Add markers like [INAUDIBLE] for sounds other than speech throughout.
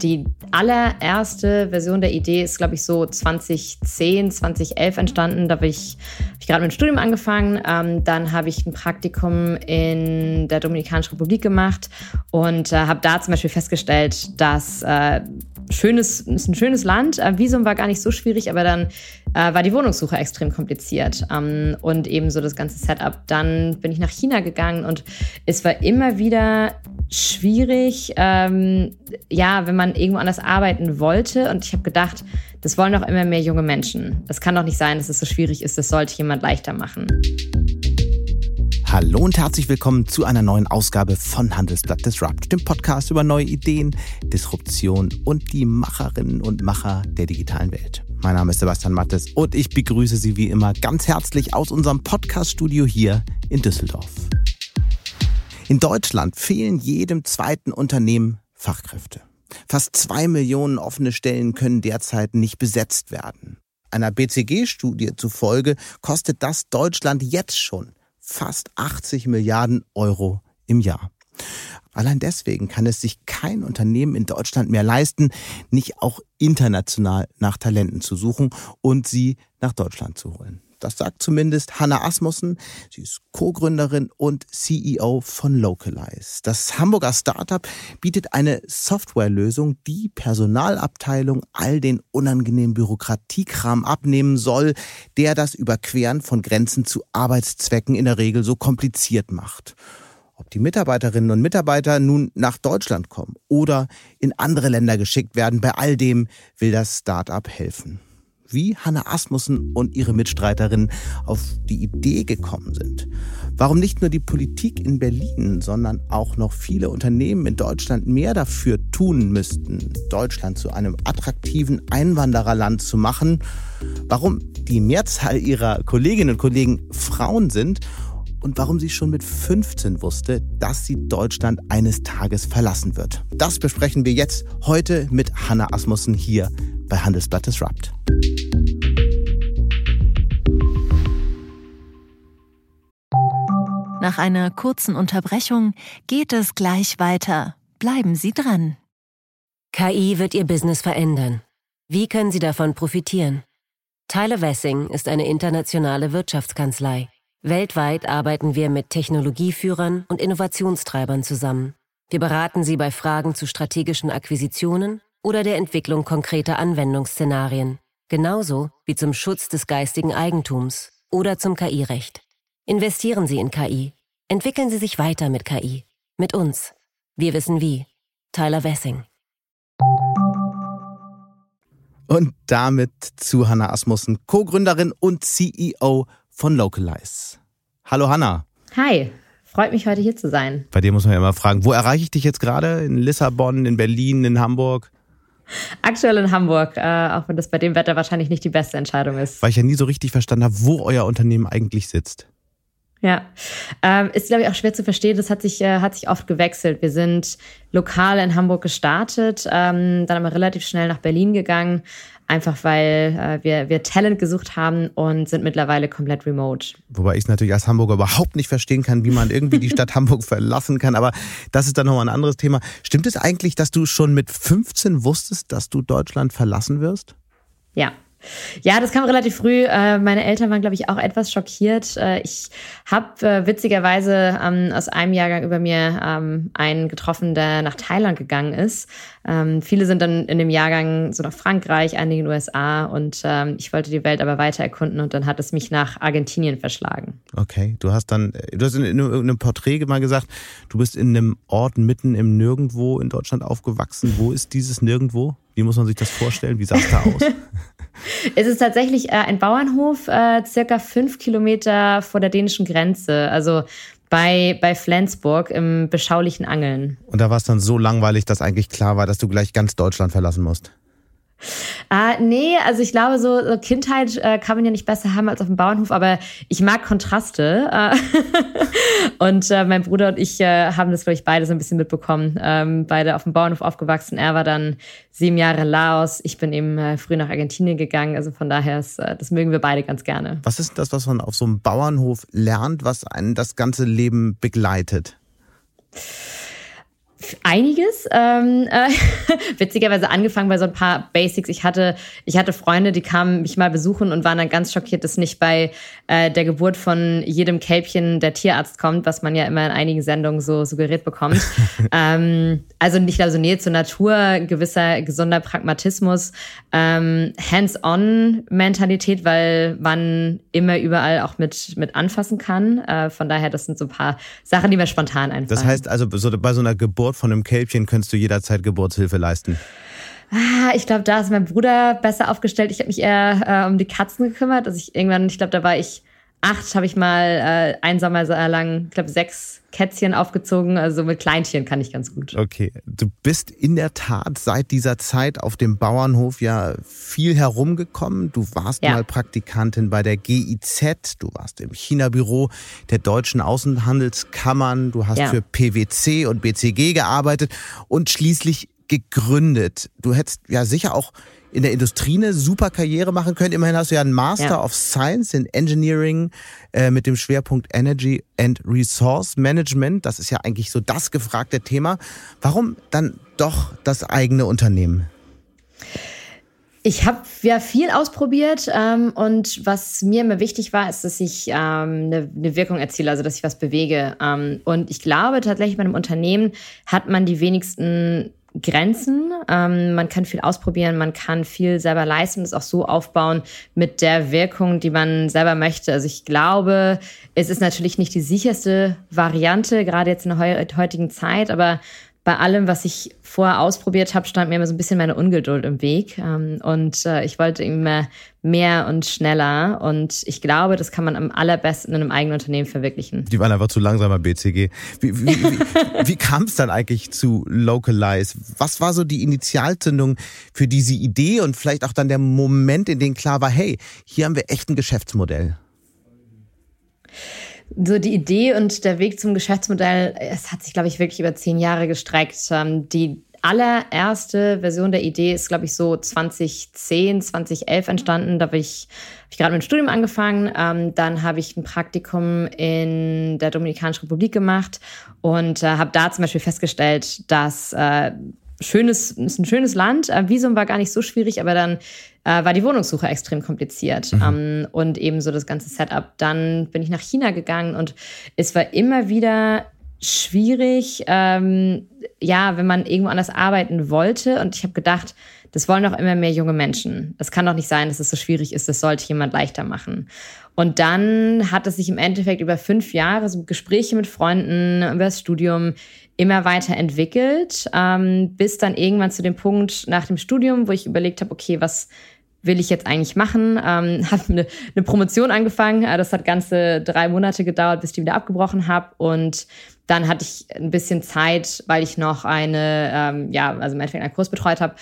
Die allererste Version der Idee ist, glaube ich, so 2010, 2011 entstanden. Da habe ich, hab ich gerade mit dem Studium angefangen. Ähm, dann habe ich ein Praktikum in der Dominikanischen Republik gemacht und äh, habe da zum Beispiel festgestellt, dass äh, schönes, ist ein schönes Land. Äh, Visum war gar nicht so schwierig, aber dann äh, war die Wohnungssuche extrem kompliziert ähm, und ebenso das ganze Setup. Dann bin ich nach China gegangen und es war immer wieder schwierig, ähm, ja, wenn man irgendwo anders arbeiten wollte. Und ich habe gedacht, das wollen doch immer mehr junge Menschen. Das kann doch nicht sein, dass es so schwierig ist. Das sollte jemand leichter machen. Hallo und herzlich willkommen zu einer neuen Ausgabe von Handelsblatt Disrupt, dem Podcast über neue Ideen, Disruption und die Macherinnen und Macher der digitalen Welt. Mein Name ist Sebastian Mattes und ich begrüße Sie wie immer ganz herzlich aus unserem Podcast-Studio hier in Düsseldorf. In Deutschland fehlen jedem zweiten Unternehmen Fachkräfte. Fast zwei Millionen offene Stellen können derzeit nicht besetzt werden. Einer BCG-Studie zufolge kostet das Deutschland jetzt schon fast 80 Milliarden Euro im Jahr. Allein deswegen kann es sich kein Unternehmen in Deutschland mehr leisten, nicht auch international nach Talenten zu suchen und sie nach Deutschland zu holen. Das sagt zumindest Hanna Asmussen. Sie ist Co-Gründerin und CEO von Localize. Das Hamburger Startup bietet eine Softwarelösung, die Personalabteilung all den unangenehmen Bürokratiekram abnehmen soll, der das Überqueren von Grenzen zu Arbeitszwecken in der Regel so kompliziert macht. Ob die Mitarbeiterinnen und Mitarbeiter nun nach Deutschland kommen oder in andere Länder geschickt werden, bei all dem will das Startup helfen wie Hanna Asmussen und ihre Mitstreiterin auf die Idee gekommen sind. Warum nicht nur die Politik in Berlin, sondern auch noch viele Unternehmen in Deutschland mehr dafür tun müssten, Deutschland zu einem attraktiven Einwandererland zu machen. Warum die Mehrzahl ihrer Kolleginnen und Kollegen Frauen sind und warum sie schon mit 15 wusste, dass sie Deutschland eines Tages verlassen wird. Das besprechen wir jetzt heute mit Hanna Asmussen hier bei Handelsblatt Disrupt. Nach einer kurzen Unterbrechung geht es gleich weiter. Bleiben Sie dran. KI wird Ihr Business verändern. Wie können Sie davon profitieren? Tyler Wessing ist eine internationale Wirtschaftskanzlei. Weltweit arbeiten wir mit Technologieführern und Innovationstreibern zusammen. Wir beraten sie bei Fragen zu strategischen Akquisitionen oder der Entwicklung konkreter Anwendungsszenarien, genauso wie zum Schutz des geistigen Eigentums oder zum KI-Recht. Investieren Sie in KI. Entwickeln Sie sich weiter mit KI. Mit uns. Wir wissen wie. Tyler Wessing. Und damit zu Hanna Asmussen, Co-Gründerin und CEO von Localize. Hallo Hanna. Hi. Freut mich, heute hier zu sein. Bei dir muss man ja immer fragen, wo erreiche ich dich jetzt gerade? In Lissabon, in Berlin, in Hamburg? Aktuell in Hamburg, äh, auch wenn das bei dem Wetter wahrscheinlich nicht die beste Entscheidung ist. Weil ich ja nie so richtig verstanden habe, wo euer Unternehmen eigentlich sitzt. Ja, ähm, ist glaube ich auch schwer zu verstehen. Das hat sich äh, hat sich oft gewechselt. Wir sind lokal in Hamburg gestartet, ähm, dann aber relativ schnell nach Berlin gegangen, einfach weil äh, wir wir Talent gesucht haben und sind mittlerweile komplett remote. Wobei ich es natürlich als Hamburger überhaupt nicht verstehen kann, wie man irgendwie die Stadt [LAUGHS] Hamburg verlassen kann. Aber das ist dann nochmal ein anderes Thema. Stimmt es eigentlich, dass du schon mit 15 wusstest, dass du Deutschland verlassen wirst? Ja, ja, das kam relativ früh. Äh, meine Eltern waren, glaube ich, auch etwas schockiert. Äh, ich habe äh, witzigerweise ähm, aus einem Jahrgang über mir ähm, einen getroffen, der nach Thailand gegangen ist. Ähm, viele sind dann in dem Jahrgang so nach Frankreich, einige in den USA und ich wollte die Welt aber weiter erkunden und dann hat es mich nach Argentinien verschlagen. Okay, du hast dann, du hast in, in einem Porträt mal gesagt, du bist in einem Ort mitten im Nirgendwo in Deutschland aufgewachsen. Wo ist dieses Nirgendwo? Wie muss man sich das vorstellen? Wie sah es da aus? [LAUGHS] [LAUGHS] es ist tatsächlich äh, ein Bauernhof, äh, circa fünf Kilometer vor der dänischen Grenze. Also bei, bei Flensburg im beschaulichen Angeln. Und da war es dann so langweilig, dass eigentlich klar war, dass du gleich ganz Deutschland verlassen musst. Äh, nee, also ich glaube, so, so Kindheit äh, kann man ja nicht besser haben als auf dem Bauernhof, aber ich mag Kontraste. Äh, [LAUGHS] und äh, mein Bruder und ich äh, haben das, glaube ich, beide so ein bisschen mitbekommen. Ähm, beide auf dem Bauernhof aufgewachsen. Er war dann sieben Jahre Laos. Ich bin eben äh, früh nach Argentinien gegangen. Also von daher, ist, das mögen wir beide ganz gerne. Was ist das, was man auf so einem Bauernhof lernt, was einen das ganze Leben begleitet? Einiges. Ähm, äh, [LAUGHS] witzigerweise angefangen bei so ein paar Basics. Ich hatte, ich hatte Freunde, die kamen mich mal besuchen und waren dann ganz schockiert, dass nicht bei äh, der Geburt von jedem Kälbchen der Tierarzt kommt, was man ja immer in einigen Sendungen so suggeriert bekommt. [LAUGHS] ähm, also nicht also Nähe zur Natur, gewisser gesunder Pragmatismus, ähm, Hands-on-Mentalität, weil man immer überall auch mit, mit anfassen kann. Äh, von daher, das sind so ein paar Sachen, die mir spontan einfallen. Das heißt also, so, bei so einer Geburt von einem Kälbchen könntest du jederzeit Geburtshilfe leisten? Ah, ich glaube, da ist mein Bruder besser aufgestellt. Ich habe mich eher äh, um die Katzen gekümmert. Also ich irgendwann, ich glaube, da war ich acht, habe ich mal äh, ein Sommer lang, ich glaube, sechs Kätzchen aufgezogen. Also mit Kleintieren kann ich ganz gut. Okay, du bist in der Tat seit dieser Zeit auf dem Bauernhof ja viel herumgekommen. Du warst ja. mal Praktikantin bei der GIZ, du warst im China-Büro der deutschen Außenhandelskammern, du hast ja. für PwC und BCG gearbeitet und schließlich gegründet. Du hättest ja sicher auch in der Industrie eine super Karriere machen können. Immerhin hast du ja einen Master ja. of Science in Engineering äh, mit dem Schwerpunkt Energy and Resource Management. Das ist ja eigentlich so das gefragte Thema. Warum dann doch das eigene Unternehmen? Ich habe ja viel ausprobiert ähm, und was mir immer wichtig war, ist, dass ich ähm, eine, eine Wirkung erziele, also dass ich was bewege. Ähm, und ich glaube tatsächlich bei einem Unternehmen hat man die wenigsten Grenzen. Ähm, man kann viel ausprobieren, man kann viel selber leisten und es auch so aufbauen mit der Wirkung, die man selber möchte. Also ich glaube, es ist natürlich nicht die sicherste Variante, gerade jetzt in der heutigen Zeit, aber bei allem, was ich vorher ausprobiert habe, stand mir immer so ein bisschen meine Ungeduld im Weg. Ähm, und äh, ich wollte immer mehr und schneller. Und ich glaube, das kann man am allerbesten in einem eigenen Unternehmen verwirklichen. Die waren einfach zu langsamer BCG. Wie, wie, wie, [LAUGHS] wie kam es dann eigentlich zu Localize? Was war so die Initialzündung für diese Idee und vielleicht auch dann der Moment, in dem klar war, hey, hier haben wir echt ein Geschäftsmodell? So die Idee und der Weg zum Geschäftsmodell, es hat sich, glaube ich, wirklich über zehn Jahre gestreckt. Ähm, die allererste Version der Idee ist, glaube ich, so 2010, 2011 entstanden. Da habe ich, hab ich gerade mit dem Studium angefangen. Ähm, dann habe ich ein Praktikum in der Dominikanischen Republik gemacht und äh, habe da zum Beispiel festgestellt, dass äh, schönes, ist ein schönes Land. Äh, Visum war gar nicht so schwierig, aber dann äh, war die Wohnungssuche extrem kompliziert mhm. ähm, und ebenso das ganze Setup. Dann bin ich nach China gegangen und es war immer wieder schwierig, ähm, ja, wenn man irgendwo anders arbeiten wollte. Und ich habe gedacht, das wollen doch immer mehr junge Menschen. Das kann doch nicht sein, dass es so schwierig ist. Das sollte jemand leichter machen. Und dann hat es sich im Endeffekt über fünf Jahre, so Gespräche mit Freunden über das Studium, immer weiter entwickelt, ähm, bis dann irgendwann zu dem Punkt nach dem Studium, wo ich überlegt habe, okay, was will ich jetzt eigentlich machen? Ähm, [LAUGHS] habe eine, eine Promotion angefangen. Äh, das hat ganze drei Monate gedauert, bis ich die wieder abgebrochen habe. Und dann hatte ich ein bisschen Zeit, weil ich noch eine, ähm, ja, also im Endeffekt einen Kurs betreut habe.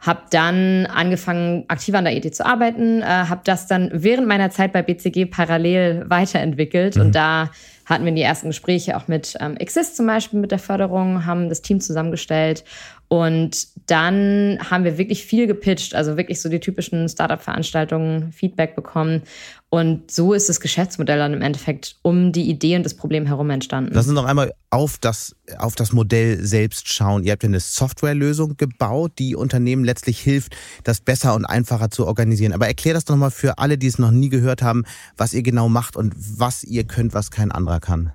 Habe dann angefangen, aktiv an der ET zu arbeiten, äh, habe das dann während meiner Zeit bei BCG parallel weiterentwickelt mhm. und da hatten wir die ersten Gespräche auch mit ähm, Exist zum Beispiel mit der Förderung, haben das Team zusammengestellt und dann haben wir wirklich viel gepitcht, also wirklich so die typischen Startup-Veranstaltungen, Feedback bekommen. Und so ist das Geschäftsmodell dann im Endeffekt um die Idee und das Problem herum entstanden. Lass uns noch einmal auf das, auf das Modell selbst schauen. Ihr habt ja eine Softwarelösung gebaut, die Unternehmen letztlich hilft, das besser und einfacher zu organisieren. Aber erklär das doch mal für alle, die es noch nie gehört haben, was ihr genau macht und was ihr könnt, was kein anderer kann.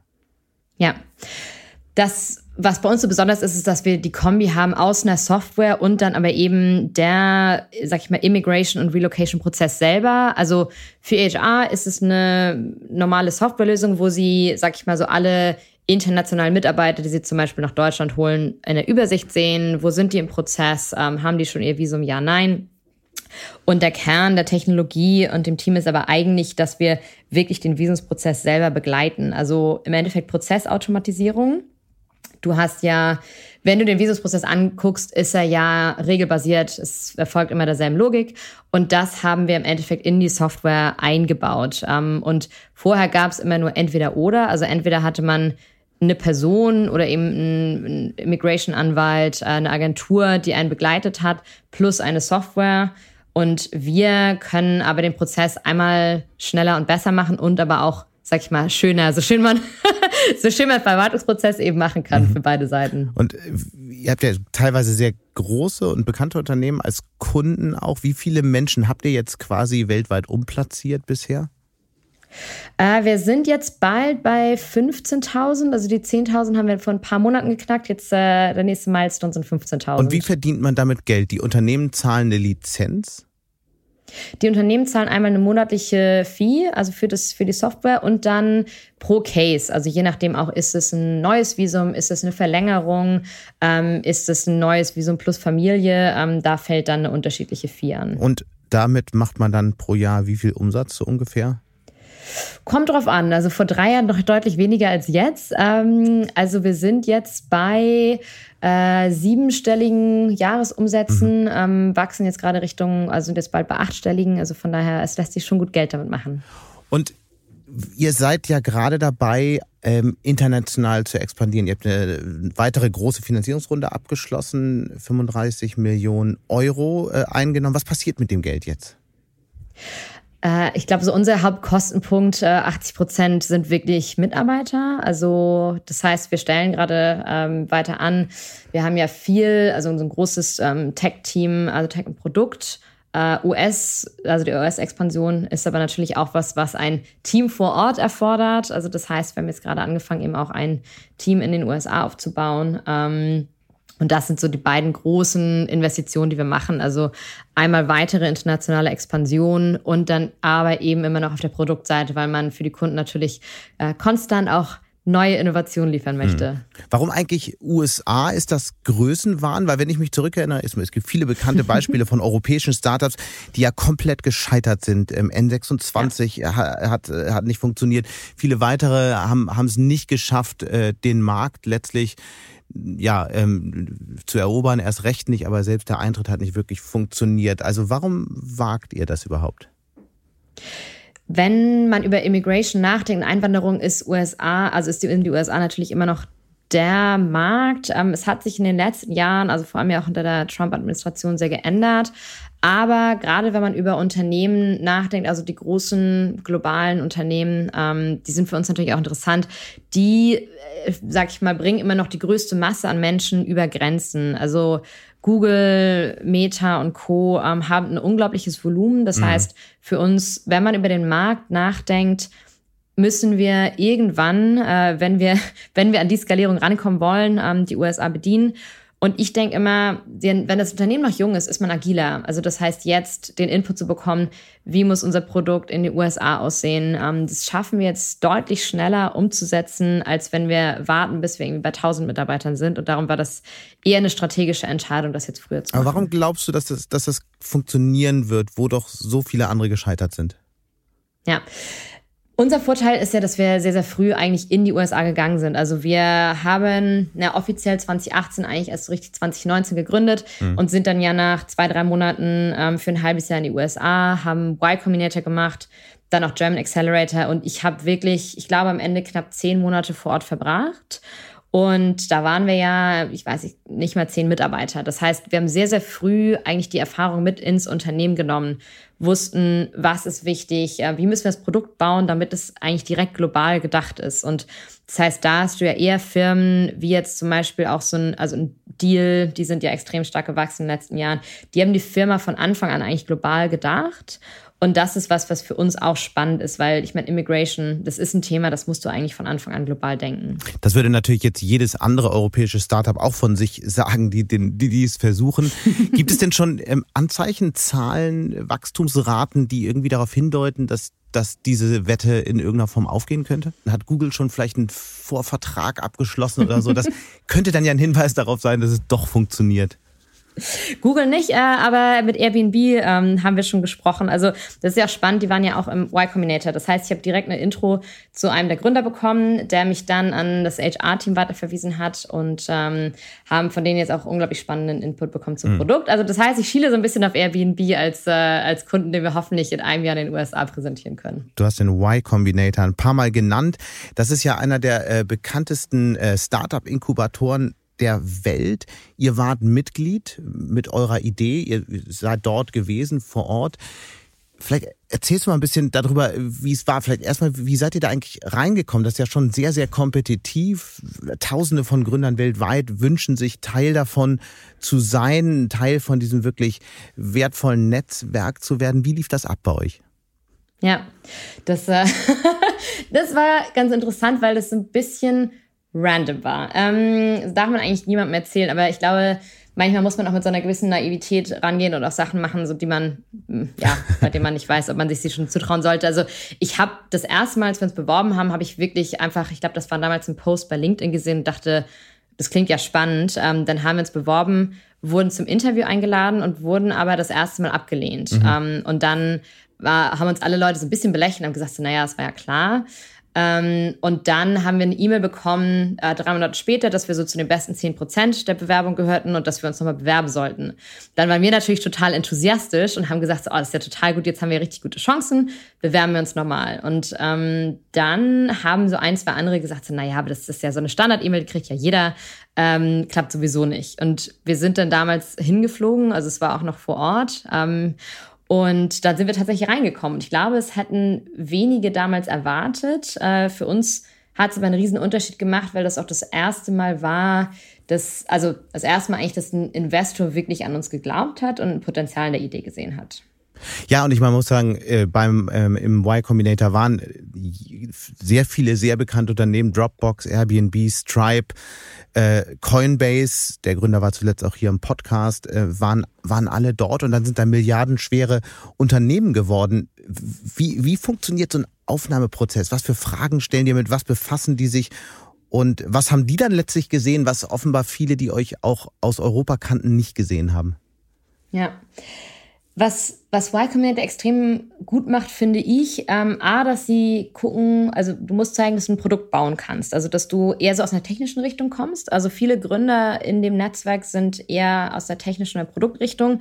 Ja. Das was bei uns so besonders ist, ist, dass wir die Kombi haben aus einer Software und dann aber eben der, sag ich mal, Immigration und Relocation Prozess selber. Also für HR ist es eine normale Softwarelösung, wo sie, sag ich mal, so alle internationalen Mitarbeiter, die sie zum Beispiel nach Deutschland holen, in der Übersicht sehen. Wo sind die im Prozess? Ähm, haben die schon ihr Visum? Ja, nein. Und der Kern der Technologie und dem Team ist aber eigentlich, dass wir wirklich den Visumsprozess selber begleiten. Also im Endeffekt Prozessautomatisierung Du hast ja, wenn du den Visumsprozess anguckst, ist er ja regelbasiert. Es erfolgt immer derselben Logik. Und das haben wir im Endeffekt in die Software eingebaut. Ähm, und vorher gab es immer nur entweder oder. Also entweder hatte man eine Person oder eben ein Immigration-Anwalt, äh, eine Agentur, die einen begleitet hat, plus eine Software. Und wir können aber den Prozess einmal schneller und besser machen und aber auch sag ich mal, schöner, so schön man [LAUGHS] so schön man Verwaltungsprozess eben machen kann mhm. für beide Seiten. Und äh, ihr habt ja teilweise sehr große und bekannte Unternehmen als Kunden auch. Wie viele Menschen habt ihr jetzt quasi weltweit umplatziert bisher? Äh, wir sind jetzt bald bei 15.000. Also die 10.000 haben wir vor ein paar Monaten geknackt. Jetzt äh, der nächste Milestone sind 15.000. Und wie verdient man damit Geld? Die Unternehmen zahlen eine Lizenz? Die Unternehmen zahlen einmal eine monatliche Fee, also für, das, für die Software und dann pro Case. Also je nachdem auch, ist es ein neues Visum, ist es eine Verlängerung, ähm, ist es ein neues Visum plus Familie, ähm, da fällt dann eine unterschiedliche Fee an. Und damit macht man dann pro Jahr wie viel Umsatz so ungefähr? Kommt drauf an. Also vor drei Jahren noch deutlich weniger als jetzt. Ähm, also wir sind jetzt bei äh, siebenstelligen Jahresumsätzen, mhm. ähm, wachsen jetzt gerade Richtung, also sind jetzt bald bei achtstelligen. Also von daher, es lässt sich schon gut Geld damit machen. Und ihr seid ja gerade dabei, ähm, international zu expandieren. Ihr habt eine weitere große Finanzierungsrunde abgeschlossen, 35 Millionen Euro äh, eingenommen. Was passiert mit dem Geld jetzt? Äh, ich glaube, so unser Hauptkostenpunkt, 80 äh, Prozent sind wirklich Mitarbeiter. Also das heißt, wir stellen gerade ähm, weiter an. Wir haben ja viel, also unser großes ähm, Tech-Team, also Tech und Produkt. Uh, US, also die US-Expansion ist aber natürlich auch was, was ein Team vor Ort erfordert. Also das heißt, wir haben jetzt gerade angefangen, eben auch ein Team in den USA aufzubauen. Ähm, und das sind so die beiden großen Investitionen, die wir machen. Also einmal weitere internationale Expansion und dann aber eben immer noch auf der Produktseite, weil man für die Kunden natürlich äh, konstant auch neue Innovationen liefern möchte. Hm. Warum eigentlich USA? Ist das Größenwahn? Weil wenn ich mich zurückerinnere, es gibt viele bekannte Beispiele von europäischen Startups, die ja komplett gescheitert sind. N26 ja. hat, hat nicht funktioniert. Viele weitere haben haben es nicht geschafft, äh, den Markt letztlich ja, ähm, zu erobern, erst recht nicht, aber selbst der Eintritt hat nicht wirklich funktioniert. Also warum wagt ihr das überhaupt? Wenn man über Immigration nachdenkt, Einwanderung ist USA, also ist die, in die USA natürlich immer noch der Markt. Ähm, es hat sich in den letzten Jahren, also vor allem ja auch unter der Trump-Administration, sehr geändert. Aber gerade wenn man über Unternehmen nachdenkt, also die großen globalen Unternehmen, ähm, die sind für uns natürlich auch interessant, die, äh, sag ich mal, bringen immer noch die größte Masse an Menschen über Grenzen. Also Google, Meta und Co. Ähm, haben ein unglaubliches Volumen. Das mhm. heißt, für uns, wenn man über den Markt nachdenkt, müssen wir irgendwann, äh, wenn wir, [LAUGHS] wenn wir an die Skalierung rankommen wollen, ähm, die USA bedienen. Und ich denke immer, wenn das Unternehmen noch jung ist, ist man agiler. Also das heißt, jetzt den Input zu bekommen, wie muss unser Produkt in den USA aussehen, ähm, das schaffen wir jetzt deutlich schneller umzusetzen, als wenn wir warten, bis wir irgendwie bei 1000 Mitarbeitern sind. Und darum war das eher eine strategische Entscheidung, das jetzt früher zu machen. Aber warum glaubst du, dass das, dass das funktionieren wird, wo doch so viele andere gescheitert sind? Ja, unser Vorteil ist ja, dass wir sehr, sehr früh eigentlich in die USA gegangen sind. Also wir haben na, offiziell 2018 eigentlich erst so richtig 2019 gegründet mhm. und sind dann ja nach zwei, drei Monaten ähm, für ein halbes Jahr in die USA, haben Y Combinator gemacht, dann auch German Accelerator und ich habe wirklich, ich glaube, am Ende knapp zehn Monate vor Ort verbracht. Und da waren wir ja, ich weiß nicht, nicht mal zehn Mitarbeiter. Das heißt, wir haben sehr, sehr früh eigentlich die Erfahrung mit ins Unternehmen genommen wussten, was ist wichtig, wie müssen wir das Produkt bauen, damit es eigentlich direkt global gedacht ist. Und das heißt, da hast du ja eher Firmen wie jetzt zum Beispiel auch so ein, also ein Deal, die sind ja extrem stark gewachsen in den letzten Jahren. Die haben die Firma von Anfang an eigentlich global gedacht und das ist was, was für uns auch spannend ist, weil ich meine, Immigration, das ist ein Thema, das musst du eigentlich von Anfang an global denken. Das würde natürlich jetzt jedes andere europäische Startup auch von sich sagen, die, die, die es versuchen. [LAUGHS] Gibt es denn schon ähm, Anzeichen, Zahlen, Wachstumsraten, die irgendwie darauf hindeuten, dass dass diese Wette in irgendeiner Form aufgehen könnte? Hat Google schon vielleicht einen Vorvertrag abgeschlossen oder so? Das [LAUGHS] könnte dann ja ein Hinweis darauf sein, dass es doch funktioniert. Google nicht, äh, aber mit Airbnb ähm, haben wir schon gesprochen. Also das ist ja auch spannend, die waren ja auch im Y Combinator. Das heißt, ich habe direkt eine Intro zu einem der Gründer bekommen, der mich dann an das HR-Team weiterverwiesen hat und ähm, haben von denen jetzt auch unglaublich spannenden Input bekommen zum mhm. Produkt. Also das heißt, ich schiele so ein bisschen auf Airbnb als, äh, als Kunden, den wir hoffentlich in einem Jahr in den USA präsentieren können. Du hast den Y Combinator ein paar Mal genannt. Das ist ja einer der äh, bekanntesten äh, Startup-Inkubatoren der Welt. Ihr wart Mitglied mit eurer Idee, ihr seid dort gewesen vor Ort. Vielleicht erzählst du mal ein bisschen darüber, wie es war. Vielleicht erstmal, wie seid ihr da eigentlich reingekommen? Das ist ja schon sehr, sehr kompetitiv. Tausende von Gründern weltweit wünschen sich Teil davon zu sein, Teil von diesem wirklich wertvollen Netzwerk zu werden. Wie lief das ab bei euch? Ja, das, äh, [LAUGHS] das war ganz interessant, weil das ein bisschen random war. Ähm, das darf man eigentlich niemandem erzählen, aber ich glaube, manchmal muss man auch mit so einer gewissen Naivität rangehen und auch Sachen machen, so die man, hm, ja, [LAUGHS] bei denen man nicht weiß, ob man sich sie schon zutrauen sollte. Also ich habe das erste Mal, als wir uns beworben haben, habe ich wirklich einfach, ich glaube, das war damals ein Post bei LinkedIn gesehen und dachte, das klingt ja spannend. Ähm, dann haben wir uns beworben, wurden zum Interview eingeladen und wurden aber das erste Mal abgelehnt. Mhm. Ähm, und dann war, haben uns alle Leute so ein bisschen belächelt und haben gesagt, so, naja, das war ja klar. Ähm, und dann haben wir eine E-Mail bekommen, äh, drei Monate später, dass wir so zu den besten zehn Prozent der Bewerbung gehörten und dass wir uns nochmal bewerben sollten. Dann waren wir natürlich total enthusiastisch und haben gesagt, so, oh, das ist ja total gut, jetzt haben wir richtig gute Chancen, bewerben wir uns nochmal. Und ähm, dann haben so ein, zwei andere gesagt, so, naja, aber das ist ja so eine Standard-E-Mail, die kriegt ja jeder, ähm, klappt sowieso nicht. Und wir sind dann damals hingeflogen, also es war auch noch vor Ort. Ähm, und da sind wir tatsächlich reingekommen. Und ich glaube, es hätten wenige damals erwartet. Äh, für uns hat es aber einen riesen Unterschied gemacht, weil das auch das erste Mal war, dass, also das erste Mal eigentlich, dass ein Investor wirklich an uns geglaubt hat und ein Potenzial in der Idee gesehen hat. Ja, und ich muss sagen, äh, beim ähm, im Y Combinator waren sehr viele sehr bekannte Unternehmen, Dropbox, Airbnb, Stripe, äh, Coinbase, der Gründer war zuletzt auch hier im Podcast, äh, waren, waren alle dort und dann sind da milliardenschwere Unternehmen geworden. Wie, wie funktioniert so ein Aufnahmeprozess? Was für Fragen stellen die mit? Was befassen die sich? Und was haben die dann letztlich gesehen, was offenbar viele, die euch auch aus Europa kannten, nicht gesehen haben? Ja. Was, was Y Combinator extrem gut macht, finde ich, ähm, A, dass sie gucken, also du musst zeigen, dass du ein Produkt bauen kannst. Also, dass du eher so aus einer technischen Richtung kommst. Also, viele Gründer in dem Netzwerk sind eher aus der technischen oder Produktrichtung.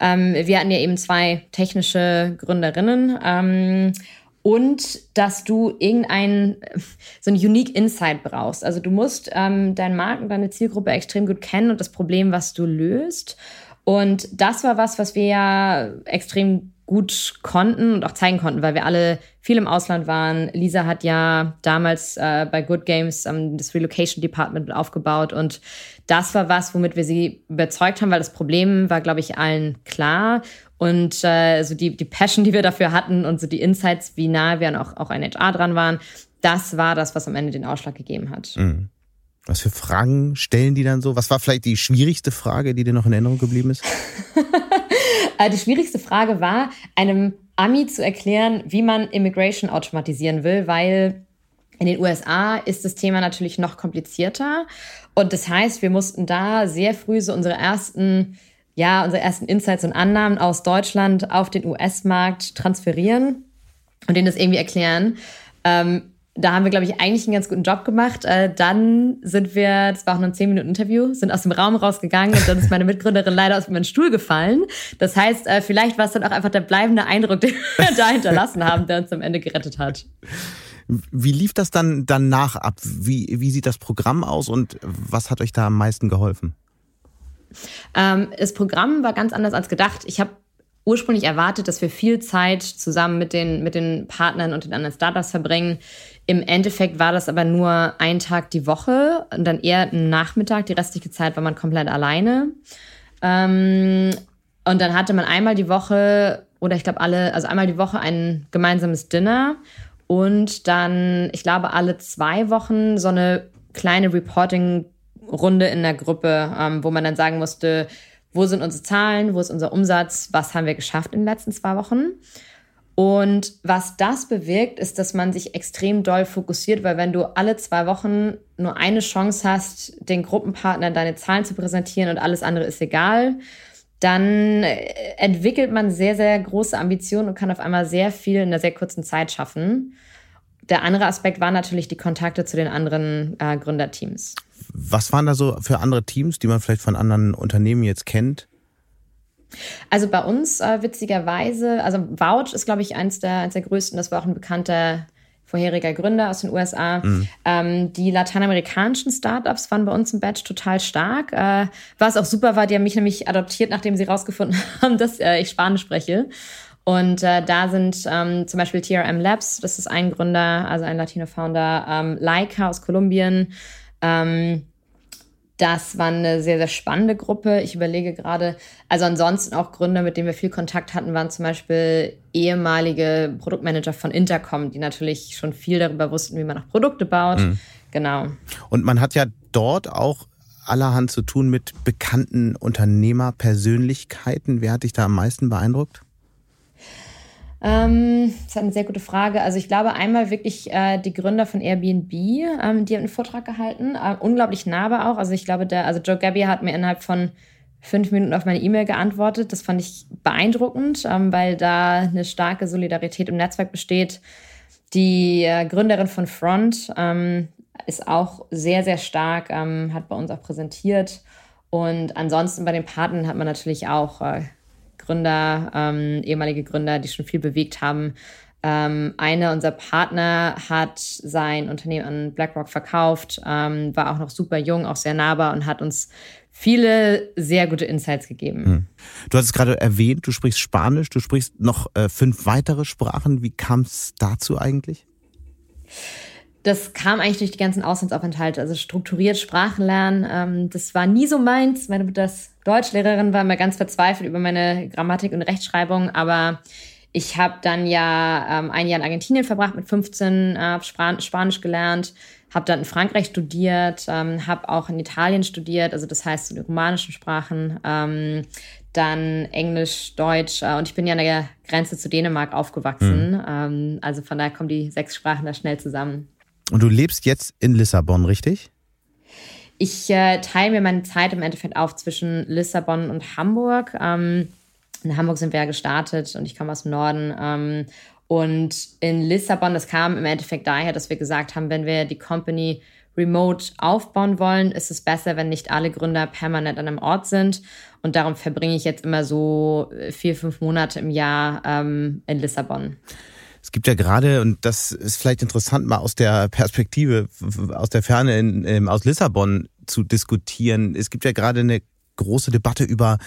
Ähm, wir hatten ja eben zwei technische Gründerinnen. Ähm, und dass du irgendein [LAUGHS] so ein Unique Insight brauchst. Also du musst ähm, deinen Markt und deine Zielgruppe extrem gut kennen und das Problem, was du löst. Und das war was, was wir ja extrem gut konnten und auch zeigen konnten, weil wir alle viel im Ausland waren. Lisa hat ja damals äh, bei Good Games ähm, das Relocation Department aufgebaut und das war was, womit wir sie überzeugt haben, weil das Problem war, glaube ich, allen klar. Und äh, so die, die Passion, die wir dafür hatten und so die Insights, wie nah wir auch, auch ein HR dran waren, das war das, was am Ende den Ausschlag gegeben hat. Mhm. Was für Fragen stellen die dann so? Was war vielleicht die schwierigste Frage, die dir noch in Erinnerung geblieben ist? [LAUGHS] Äh, die schwierigste Frage war, einem Ami zu erklären, wie man Immigration automatisieren will, weil in den USA ist das Thema natürlich noch komplizierter. Und das heißt, wir mussten da sehr früh so unsere ersten, ja, unsere ersten Insights und Annahmen aus Deutschland auf den US-Markt transferieren und denen das irgendwie erklären. Ähm, da haben wir, glaube ich, eigentlich einen ganz guten Job gemacht. Äh, dann sind wir, das war auch nur ein 10-Minuten-Interview, sind aus dem Raum rausgegangen und dann ist meine Mitgründerin [LAUGHS] leider aus meinem Stuhl gefallen. Das heißt, äh, vielleicht war es dann auch einfach der bleibende Eindruck, den [LAUGHS] wir da hinterlassen haben, der uns am Ende gerettet hat. Wie lief das dann danach ab? Wie, wie sieht das Programm aus und was hat euch da am meisten geholfen? Ähm, das Programm war ganz anders als gedacht. Ich habe ursprünglich erwartet, dass wir viel Zeit zusammen mit den, mit den Partnern und den anderen Startups verbringen. Im Endeffekt war das aber nur ein Tag die Woche und dann eher ein Nachmittag. Die restliche Zeit war man komplett alleine. Ähm, und dann hatte man einmal die Woche oder ich glaube alle, also einmal die Woche ein gemeinsames Dinner und dann, ich glaube, alle zwei Wochen so eine kleine Reporting-Runde in der Gruppe, ähm, wo man dann sagen musste, wo sind unsere Zahlen, wo ist unser Umsatz, was haben wir geschafft in den letzten zwei Wochen. Und was das bewirkt, ist, dass man sich extrem doll fokussiert, weil wenn du alle zwei Wochen nur eine Chance hast, den Gruppenpartnern deine Zahlen zu präsentieren und alles andere ist egal, dann äh, entwickelt man sehr, sehr große Ambitionen und kann auf einmal sehr viel in einer sehr kurzen Zeit schaffen. Der andere Aspekt war natürlich die Kontakte zu den anderen äh, Gründerteams. Was waren da so für andere Teams, die man vielleicht von anderen Unternehmen jetzt kennt? Also bei uns äh, witzigerweise, also Vouch ist, glaube ich, eins der, eins der größten. Das war auch ein bekannter vorheriger Gründer aus den USA. Mhm. Ähm, die lateinamerikanischen Startups waren bei uns im Batch total stark. Äh, was auch super war, die haben mich nämlich adoptiert, nachdem sie rausgefunden [LAUGHS] haben, dass äh, ich Spanisch spreche. Und äh, da sind ähm, zum Beispiel TRM Labs, das ist ein Gründer, also ein Latino-Founder, ähm, Leica aus Kolumbien. Ähm, das war eine sehr, sehr spannende Gruppe. Ich überlege gerade, also ansonsten auch Gründer, mit denen wir viel Kontakt hatten, waren zum Beispiel ehemalige Produktmanager von Intercom, die natürlich schon viel darüber wussten, wie man auch Produkte baut. Mhm. Genau. Und man hat ja dort auch allerhand zu tun mit bekannten Unternehmerpersönlichkeiten. Wer hat dich da am meisten beeindruckt? Ähm, das ist eine sehr gute Frage. Also ich glaube einmal wirklich äh, die Gründer von Airbnb, ähm, die haben einen Vortrag gehalten, äh, unglaublich nahbar auch. Also ich glaube, der, also Joe Gabby hat mir innerhalb von fünf Minuten auf meine E-Mail geantwortet. Das fand ich beeindruckend, ähm, weil da eine starke Solidarität im Netzwerk besteht. Die äh, Gründerin von Front ähm, ist auch sehr, sehr stark, ähm, hat bei uns auch präsentiert. Und ansonsten bei den Paten hat man natürlich auch äh, Gründer, ähm, ehemalige Gründer, die schon viel bewegt haben. Ähm, einer unserer Partner hat sein Unternehmen an BlackRock verkauft, ähm, war auch noch super jung, auch sehr nahbar und hat uns viele sehr gute Insights gegeben. Hm. Du hast es gerade erwähnt, du sprichst Spanisch, du sprichst noch äh, fünf weitere Sprachen. Wie kam es dazu eigentlich? Das kam eigentlich durch die ganzen Auslandsaufenthalte, also strukturiert Sprachen lernen. Ähm, das war nie so meins. Meine das Deutschlehrerin war immer ganz verzweifelt über meine Grammatik und Rechtschreibung, aber ich habe dann ja ähm, ein Jahr in Argentinien verbracht mit 15, äh, Span Spanisch gelernt, habe dann in Frankreich studiert, ähm, habe auch in Italien studiert, also das heißt in romanischen Sprachen, ähm, dann Englisch, Deutsch äh, und ich bin ja an der Grenze zu Dänemark aufgewachsen. Mhm. Ähm, also von daher kommen die sechs Sprachen da schnell zusammen. Und du lebst jetzt in Lissabon, richtig? Ich äh, teile mir meine Zeit im Endeffekt auf zwischen Lissabon und Hamburg. Ähm, in Hamburg sind wir ja gestartet und ich komme aus dem Norden. Ähm, und in Lissabon, das kam im Endeffekt daher, dass wir gesagt haben, wenn wir die Company remote aufbauen wollen, ist es besser, wenn nicht alle Gründer permanent an einem Ort sind. Und darum verbringe ich jetzt immer so vier, fünf Monate im Jahr ähm, in Lissabon. Es gibt ja gerade, und das ist vielleicht interessant, mal aus der Perspektive, aus der Ferne in, in, aus Lissabon zu diskutieren. Es gibt ja gerade eine große Debatte über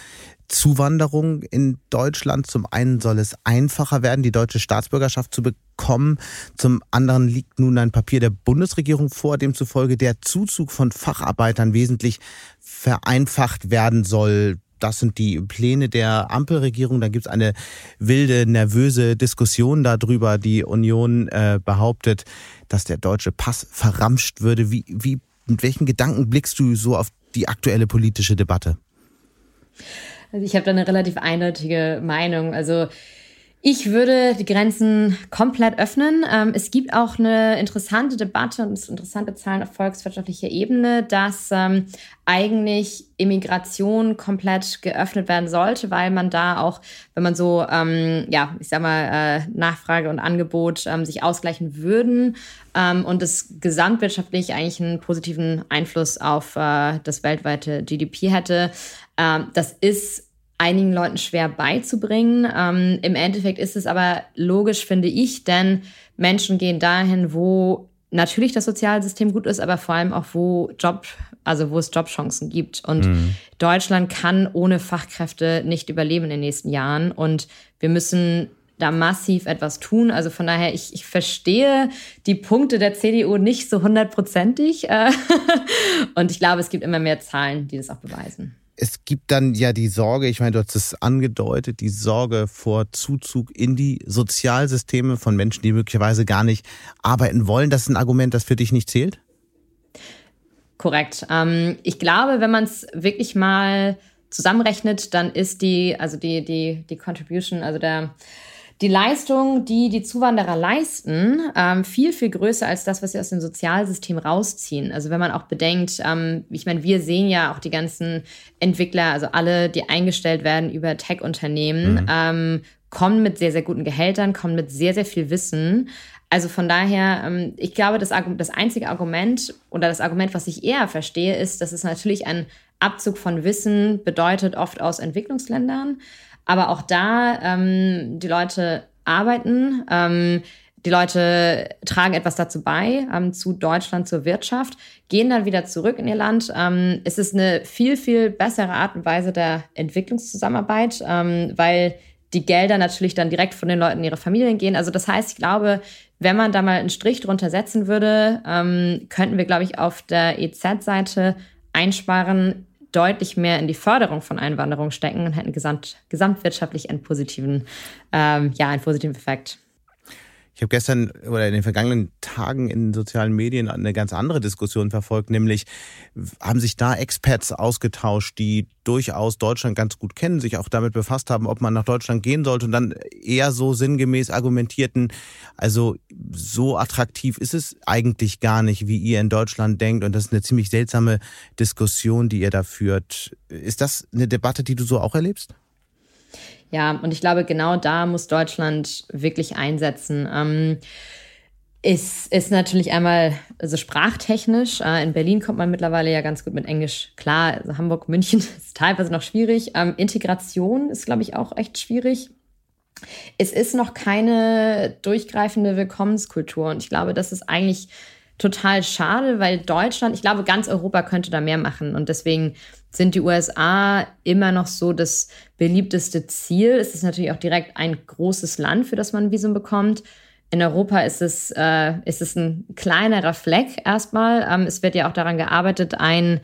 Zuwanderung in Deutschland. Zum einen soll es einfacher werden, die deutsche Staatsbürgerschaft zu bekommen. Zum anderen liegt nun ein Papier der Bundesregierung vor, demzufolge der Zuzug von Facharbeitern wesentlich vereinfacht werden soll. Das sind die Pläne der Ampelregierung. Da gibt es eine wilde, nervöse Diskussion darüber. Die Union äh, behauptet, dass der deutsche Pass verramscht würde. Wie, wie, mit welchen Gedanken blickst du so auf die aktuelle politische Debatte? Also ich habe da eine relativ eindeutige Meinung. Also ich würde die Grenzen komplett öffnen. Ähm, es gibt auch eine interessante Debatte und interessante Zahlen auf volkswirtschaftlicher Ebene, dass ähm, eigentlich Immigration komplett geöffnet werden sollte, weil man da auch, wenn man so, ähm, ja, ich sag mal, äh, Nachfrage und Angebot sich ausgleichen würden und es gesamtwirtschaftlich eigentlich einen positiven Einfluss auf äh, das weltweite GDP hätte. Das ist einigen Leuten schwer beizubringen. Ähm, Im Endeffekt ist es aber logisch, finde ich, denn Menschen gehen dahin, wo natürlich das Sozialsystem gut ist, aber vor allem auch wo Job, also wo es Jobchancen gibt. Und mhm. Deutschland kann ohne Fachkräfte nicht überleben in den nächsten Jahren. Und wir müssen da massiv etwas tun. Also von daher, ich, ich verstehe die Punkte der CDU nicht so hundertprozentig. [LAUGHS] Und ich glaube, es gibt immer mehr Zahlen, die das auch beweisen es gibt dann ja die Sorge, ich meine, du hast es angedeutet, die Sorge vor Zuzug in die Sozialsysteme von Menschen, die möglicherweise gar nicht arbeiten wollen. Das ist ein Argument, das für dich nicht zählt? Korrekt. Ähm, ich glaube, wenn man es wirklich mal zusammenrechnet, dann ist die, also die, die, die Contribution, also der die Leistung, die die Zuwanderer leisten, ähm, viel, viel größer als das, was sie aus dem Sozialsystem rausziehen. Also wenn man auch bedenkt, ähm, ich meine, wir sehen ja auch die ganzen Entwickler, also alle, die eingestellt werden über Tech-Unternehmen, mhm. ähm, kommen mit sehr, sehr guten Gehältern, kommen mit sehr, sehr viel Wissen. Also von daher, ähm, ich glaube, das, das einzige Argument oder das Argument, was ich eher verstehe, ist, dass es natürlich ein Abzug von Wissen bedeutet, oft aus Entwicklungsländern. Aber auch da, ähm, die Leute arbeiten, ähm, die Leute tragen etwas dazu bei, ähm, zu Deutschland, zur Wirtschaft, gehen dann wieder zurück in ihr Land. Ähm, es ist eine viel, viel bessere Art und Weise der Entwicklungszusammenarbeit, ähm, weil die Gelder natürlich dann direkt von den Leuten in ihre Familien gehen. Also das heißt, ich glaube, wenn man da mal einen Strich drunter setzen würde, ähm, könnten wir, glaube ich, auf der EZ-Seite einsparen, deutlich mehr in die Förderung von Einwanderung stecken und hätten gesamt, gesamtwirtschaftlich einen positiven, ähm, ja, einen positiven Effekt. Ich habe gestern oder in den vergangenen Tagen in sozialen Medien eine ganz andere Diskussion verfolgt, nämlich haben sich da Experts ausgetauscht, die durchaus Deutschland ganz gut kennen, sich auch damit befasst haben, ob man nach Deutschland gehen sollte und dann eher so sinngemäß argumentierten, also so attraktiv ist es eigentlich gar nicht, wie ihr in Deutschland denkt und das ist eine ziemlich seltsame Diskussion, die ihr da führt. Ist das eine Debatte, die du so auch erlebst? Ja, und ich glaube, genau da muss Deutschland wirklich einsetzen. Ähm, ist, ist natürlich einmal also sprachtechnisch. Äh, in Berlin kommt man mittlerweile ja ganz gut mit Englisch klar. Also Hamburg, München [LAUGHS] ist teilweise noch schwierig. Ähm, Integration ist, glaube ich, auch echt schwierig. Es ist noch keine durchgreifende Willkommenskultur. Und ich glaube, das ist eigentlich total schade, weil Deutschland, ich glaube, ganz Europa könnte da mehr machen. Und deswegen sind die USA immer noch so das beliebteste Ziel. Es ist natürlich auch direkt ein großes Land, für das man ein Visum bekommt. In Europa ist es, äh, ist es ein kleinerer Fleck erstmal. Ähm, es wird ja auch daran gearbeitet, ein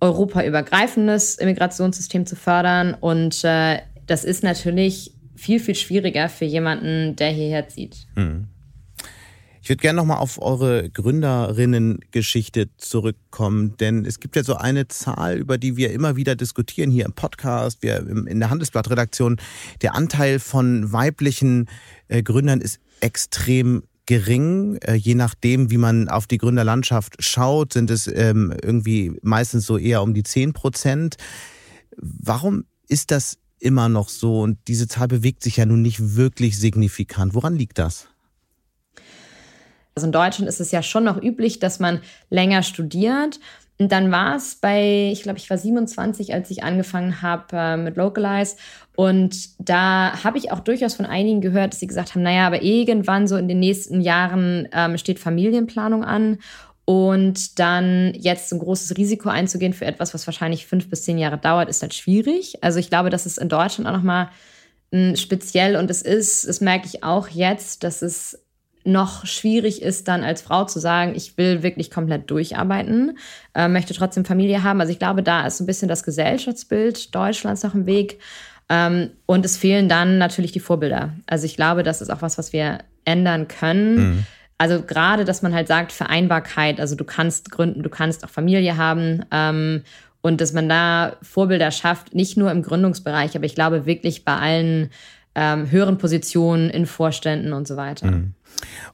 europaübergreifendes Immigrationssystem zu fördern. Und äh, das ist natürlich viel, viel schwieriger für jemanden, der hierher zieht. Mhm. Ich würde gerne nochmal auf eure Gründerinnen-Geschichte zurückkommen, denn es gibt ja so eine Zahl, über die wir immer wieder diskutieren hier im Podcast, wir in der Handelsblatt-Redaktion. Der Anteil von weiblichen äh, Gründern ist extrem gering. Äh, je nachdem, wie man auf die Gründerlandschaft schaut, sind es ähm, irgendwie meistens so eher um die 10 Prozent. Warum ist das immer noch so? Und diese Zahl bewegt sich ja nun nicht wirklich signifikant. Woran liegt das? Also in Deutschland ist es ja schon noch üblich, dass man länger studiert. Und dann war es bei, ich glaube, ich war 27, als ich angefangen habe äh, mit Localize. Und da habe ich auch durchaus von einigen gehört, dass sie gesagt haben, naja, aber irgendwann so in den nächsten Jahren ähm, steht Familienplanung an. Und dann jetzt ein großes Risiko einzugehen für etwas, was wahrscheinlich fünf bis zehn Jahre dauert, ist halt schwierig. Also ich glaube, das ist in Deutschland auch nochmal speziell und es ist, das merke ich auch jetzt, dass es noch schwierig ist, dann als Frau zu sagen, ich will wirklich komplett durcharbeiten, äh, möchte trotzdem Familie haben. Also ich glaube, da ist ein bisschen das Gesellschaftsbild Deutschlands noch im Weg. Ähm, und es fehlen dann natürlich die Vorbilder. Also ich glaube, das ist auch was, was wir ändern können. Mhm. Also gerade, dass man halt sagt, Vereinbarkeit, also du kannst gründen, du kannst auch Familie haben. Ähm, und dass man da Vorbilder schafft, nicht nur im Gründungsbereich, aber ich glaube wirklich bei allen ähm, höheren Positionen in Vorständen und so weiter. Mhm.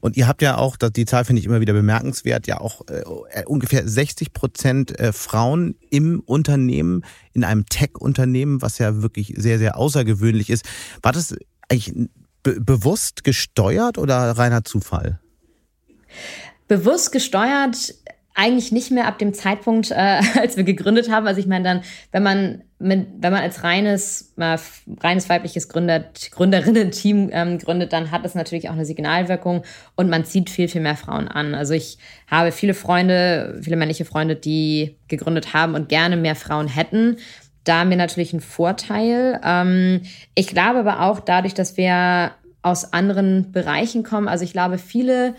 Und ihr habt ja auch, die Zahl finde ich immer wieder bemerkenswert, ja auch äh, ungefähr 60 Prozent äh, Frauen im Unternehmen, in einem Tech-Unternehmen, was ja wirklich sehr, sehr außergewöhnlich ist. War das eigentlich be bewusst gesteuert oder reiner Zufall? Bewusst gesteuert eigentlich nicht mehr ab dem Zeitpunkt, äh, [LAUGHS] als wir gegründet haben. Also ich meine dann, wenn man mit, wenn man als reines äh, reines weibliches Gründer Gründerinnen-Team ähm, gründet, dann hat das natürlich auch eine Signalwirkung und man zieht viel viel mehr Frauen an. Also ich habe viele Freunde, viele männliche Freunde, die gegründet haben und gerne mehr Frauen hätten. Da haben wir natürlich einen Vorteil. Ähm, ich glaube aber auch dadurch, dass wir aus anderen Bereichen kommen. Also ich glaube, viele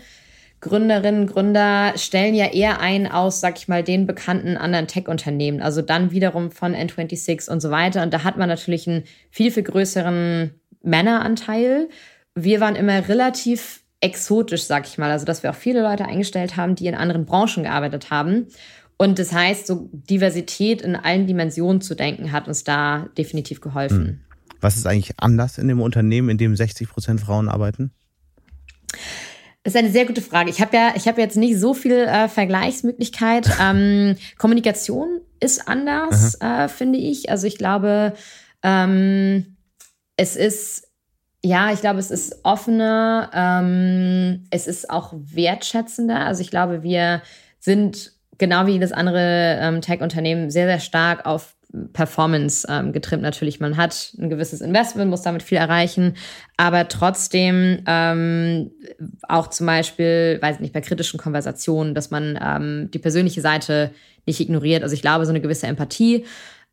Gründerinnen, Gründer stellen ja eher ein aus, sag ich mal, den bekannten anderen Tech-Unternehmen. Also dann wiederum von N26 und so weiter. Und da hat man natürlich einen viel, viel größeren Männeranteil. Wir waren immer relativ exotisch, sag ich mal. Also, dass wir auch viele Leute eingestellt haben, die in anderen Branchen gearbeitet haben. Und das heißt, so Diversität in allen Dimensionen zu denken, hat uns da definitiv geholfen. Hm. Was ist eigentlich anders in dem Unternehmen, in dem 60 Prozent Frauen arbeiten? Das ist eine sehr gute Frage. Ich habe ja, ich habe jetzt nicht so viel äh, Vergleichsmöglichkeit. [LAUGHS] Ähm, Kommunikation ist anders, äh, finde ich. Also ich glaube, ähm, es ist ja, ich glaube, es ist offener, ähm, es ist auch wertschätzender. Also ich glaube, wir sind genau wie das andere ähm, Tech-Unternehmen sehr, sehr stark auf Performance ähm, getrimmt natürlich. Man hat ein gewisses Investment, muss damit viel erreichen, aber trotzdem ähm, auch zum Beispiel, weiß ich nicht, bei kritischen Konversationen, dass man ähm, die persönliche Seite nicht ignoriert. Also ich glaube, so eine gewisse Empathie.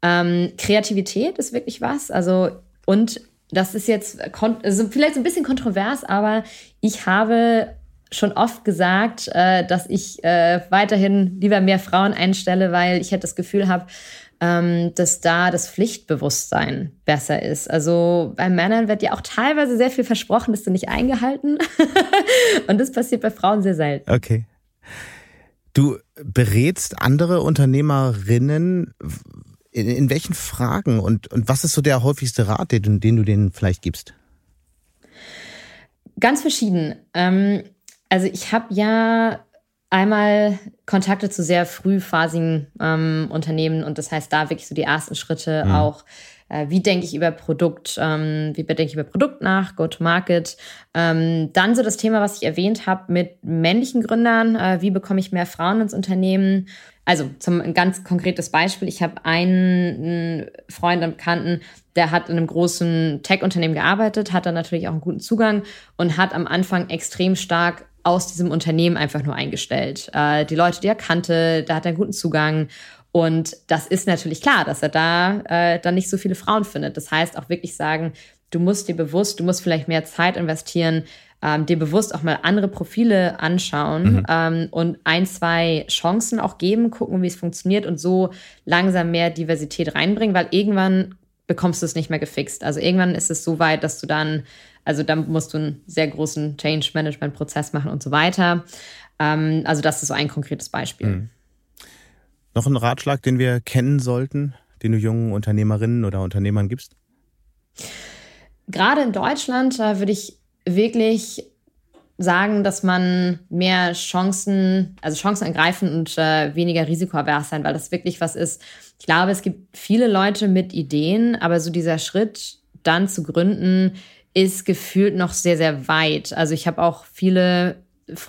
Ähm, Kreativität ist wirklich was. Also und das ist jetzt also vielleicht so ein bisschen kontrovers, aber ich habe schon oft gesagt, äh, dass ich äh, weiterhin lieber mehr Frauen einstelle, weil ich halt das Gefühl habe, dass da das Pflichtbewusstsein besser ist. Also bei Männern wird ja auch teilweise sehr viel versprochen, das ist nicht eingehalten. [LAUGHS] Und das passiert bei Frauen sehr selten. Okay. Du berätst andere Unternehmerinnen in, in welchen Fragen und, und was ist so der häufigste Rat, den, den du denen vielleicht gibst? Ganz verschieden. Ähm, also ich habe ja einmal Kontakte zu sehr frühphasigen ähm, Unternehmen und das heißt da wirklich so die ersten Schritte mhm. auch. Äh, wie denke ich über Produkt, ähm, wie denke ich über Produkt nach, Go-to-Market. Ähm, dann so das Thema, was ich erwähnt habe mit männlichen Gründern, äh, wie bekomme ich mehr Frauen ins Unternehmen. Also zum ein ganz konkretes Beispiel, ich habe einen Freund und Bekannten, der hat in einem großen Tech-Unternehmen gearbeitet, hat dann natürlich auch einen guten Zugang und hat am Anfang extrem stark aus diesem Unternehmen einfach nur eingestellt. Äh, die Leute, die er kannte, da hat er einen guten Zugang. Und das ist natürlich klar, dass er da äh, dann nicht so viele Frauen findet. Das heißt auch wirklich sagen, du musst dir bewusst, du musst vielleicht mehr Zeit investieren, ähm, dir bewusst auch mal andere Profile anschauen mhm. ähm, und ein, zwei Chancen auch geben, gucken, wie es funktioniert und so langsam mehr Diversität reinbringen, weil irgendwann bekommst du es nicht mehr gefixt. Also irgendwann ist es so weit, dass du dann also da musst du einen sehr großen Change-Management-Prozess machen und so weiter. Ähm, also das ist so ein konkretes Beispiel. Mhm. Noch ein Ratschlag, den wir kennen sollten, den du jungen Unternehmerinnen oder Unternehmern gibst? Gerade in Deutschland äh, würde ich wirklich sagen, dass man mehr Chancen, also Chancen ergreifen und äh, weniger risikoavers sein, weil das wirklich was ist. Ich glaube, es gibt viele Leute mit Ideen, aber so dieser Schritt dann zu gründen, ist gefühlt noch sehr, sehr weit. Also ich habe auch viele,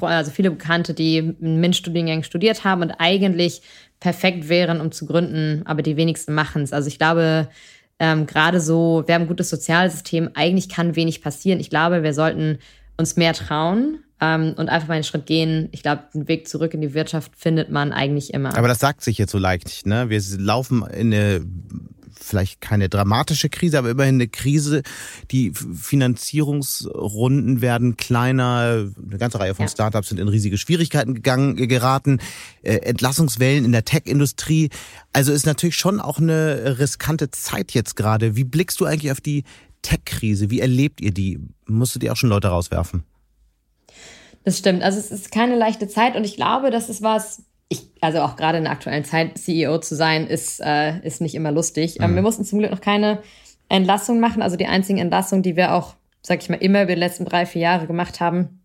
also viele Bekannte, die einen MINT-Studiengang studiert haben und eigentlich perfekt wären, um zu gründen, aber die wenigsten machen es. Also ich glaube, ähm, gerade so, wir haben ein gutes Sozialsystem, eigentlich kann wenig passieren. Ich glaube, wir sollten uns mehr trauen ähm, und einfach mal einen Schritt gehen. Ich glaube, den Weg zurück in die Wirtschaft findet man eigentlich immer. Aber das sagt sich jetzt so leicht, ne? Wir laufen in eine vielleicht keine dramatische Krise, aber immerhin eine Krise. Die Finanzierungsrunden werden kleiner. Eine ganze Reihe von ja. Startups sind in riesige Schwierigkeiten gegangen, geraten. Äh, Entlassungswellen in der Tech-Industrie. Also ist natürlich schon auch eine riskante Zeit jetzt gerade. Wie blickst du eigentlich auf die Tech-Krise? Wie erlebt ihr die? Musstet ihr auch schon Leute rauswerfen? Das stimmt. Also es ist keine leichte Zeit und ich glaube, das ist was, ich, also auch gerade in der aktuellen Zeit, CEO zu sein, ist, äh, ist nicht immer lustig. Ähm, mhm. wir mussten zum Glück noch keine Entlassung machen. Also die einzigen Entlassungen, die wir auch, sag ich mal, immer über die letzten drei, vier Jahre gemacht haben,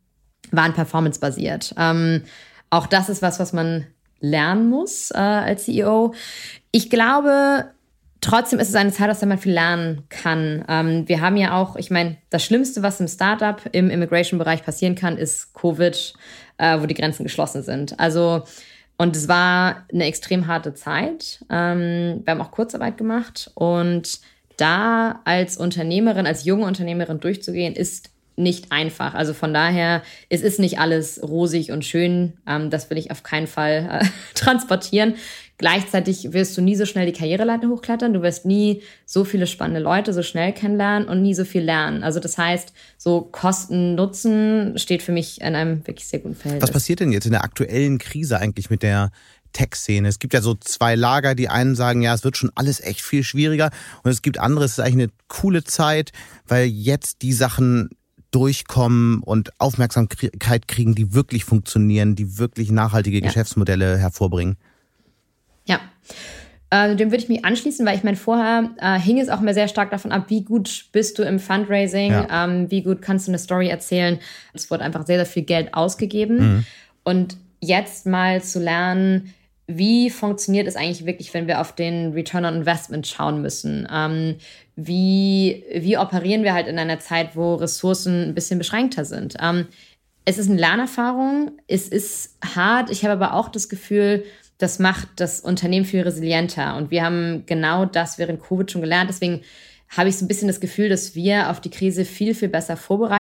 waren performance-basiert. Ähm, auch das ist was, was man lernen muss äh, als CEO. Ich glaube, trotzdem ist es eine Zeit, aus der man viel lernen kann. Ähm, wir haben ja auch, ich meine, das Schlimmste, was im Startup im Immigration-Bereich passieren kann, ist Covid, äh, wo die Grenzen geschlossen sind. Also und es war eine extrem harte Zeit. Ähm, wir haben auch Kurzarbeit gemacht. Und da als Unternehmerin, als junge Unternehmerin durchzugehen, ist nicht einfach. Also von daher, es ist nicht alles rosig und schön. Ähm, das will ich auf keinen Fall äh, [LAUGHS] transportieren. Gleichzeitig wirst du nie so schnell die Karriereleiter hochklettern. Du wirst nie so viele spannende Leute so schnell kennenlernen und nie so viel lernen. Also das heißt, so Kosten Nutzen steht für mich in einem wirklich sehr guten Verhältnis. Was passiert denn jetzt in der aktuellen Krise eigentlich mit der Tech-Szene. Es gibt ja so zwei Lager. Die einen sagen, ja, es wird schon alles echt viel schwieriger. Und es gibt andere, es ist eigentlich eine coole Zeit, weil jetzt die Sachen durchkommen und Aufmerksamkeit kriegen, die wirklich funktionieren, die wirklich nachhaltige ja. Geschäftsmodelle hervorbringen. Ja. Äh, dem würde ich mich anschließen, weil ich meine, vorher äh, hing es auch immer sehr stark davon ab, wie gut bist du im Fundraising, ja. ähm, wie gut kannst du eine Story erzählen. Es wurde einfach sehr, sehr viel Geld ausgegeben. Mhm. Und jetzt mal zu lernen, wie funktioniert es eigentlich wirklich, wenn wir auf den Return on Investment schauen müssen? Ähm, wie, wie operieren wir halt in einer Zeit, wo Ressourcen ein bisschen beschränkter sind? Ähm, es ist eine Lernerfahrung, es ist hart. Ich habe aber auch das Gefühl, das macht das Unternehmen viel resilienter. Und wir haben genau das während Covid schon gelernt. Deswegen habe ich so ein bisschen das Gefühl, dass wir auf die Krise viel, viel besser vorbereitet.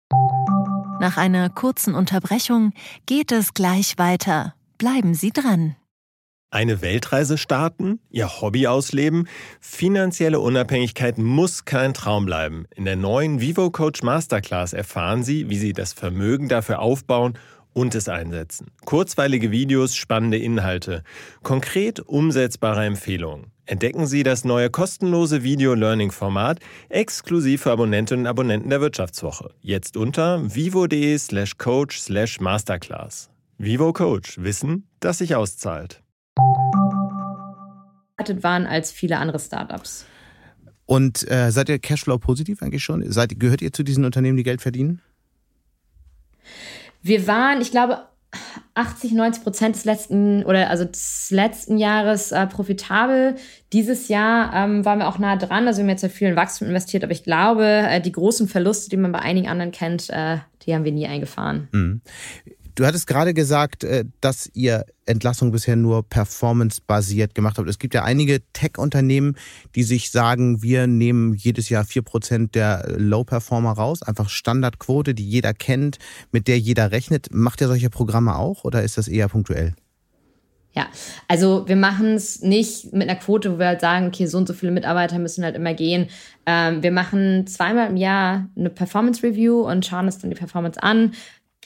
Nach einer kurzen Unterbrechung geht es gleich weiter. Bleiben Sie dran. Eine Weltreise starten, ihr Hobby ausleben, finanzielle Unabhängigkeit muss kein Traum bleiben. In der neuen Vivo Coach Masterclass erfahren Sie, wie Sie das Vermögen dafür aufbauen und es einsetzen. Kurzweilige Videos, spannende Inhalte, konkret umsetzbare Empfehlungen. Entdecken Sie das neue kostenlose Video-Learning-Format exklusiv für Abonnentinnen und Abonnenten der Wirtschaftswoche. Jetzt unter vivo.de slash coach slash masterclass. Vivo Coach. Wissen, das sich auszahlt waren als viele andere Startups. Und äh, seid ihr Cashflow positiv eigentlich schon? Seid, gehört ihr zu diesen Unternehmen, die Geld verdienen? Wir waren, ich glaube, 80, 90 Prozent des letzten oder also des letzten Jahres äh, profitabel. Dieses Jahr ähm, waren wir auch nah dran. Also wir haben jetzt ja viel in Wachstum investiert, aber ich glaube, äh, die großen Verluste, die man bei einigen anderen kennt, äh, die haben wir nie eingefahren. Mhm. Du hattest gerade gesagt, äh, dass ihr Entlassung bisher nur performance-basiert gemacht habt. Es gibt ja einige Tech-Unternehmen, die sich sagen, wir nehmen jedes Jahr vier Prozent der Low-Performer raus. Einfach Standardquote, die jeder kennt, mit der jeder rechnet. Macht ihr solche Programme auch oder ist das eher punktuell? Ja, also wir machen es nicht mit einer Quote, wo wir halt sagen, okay, so und so viele Mitarbeiter müssen halt immer gehen. Ähm, wir machen zweimal im Jahr eine Performance Review und schauen uns dann die Performance an,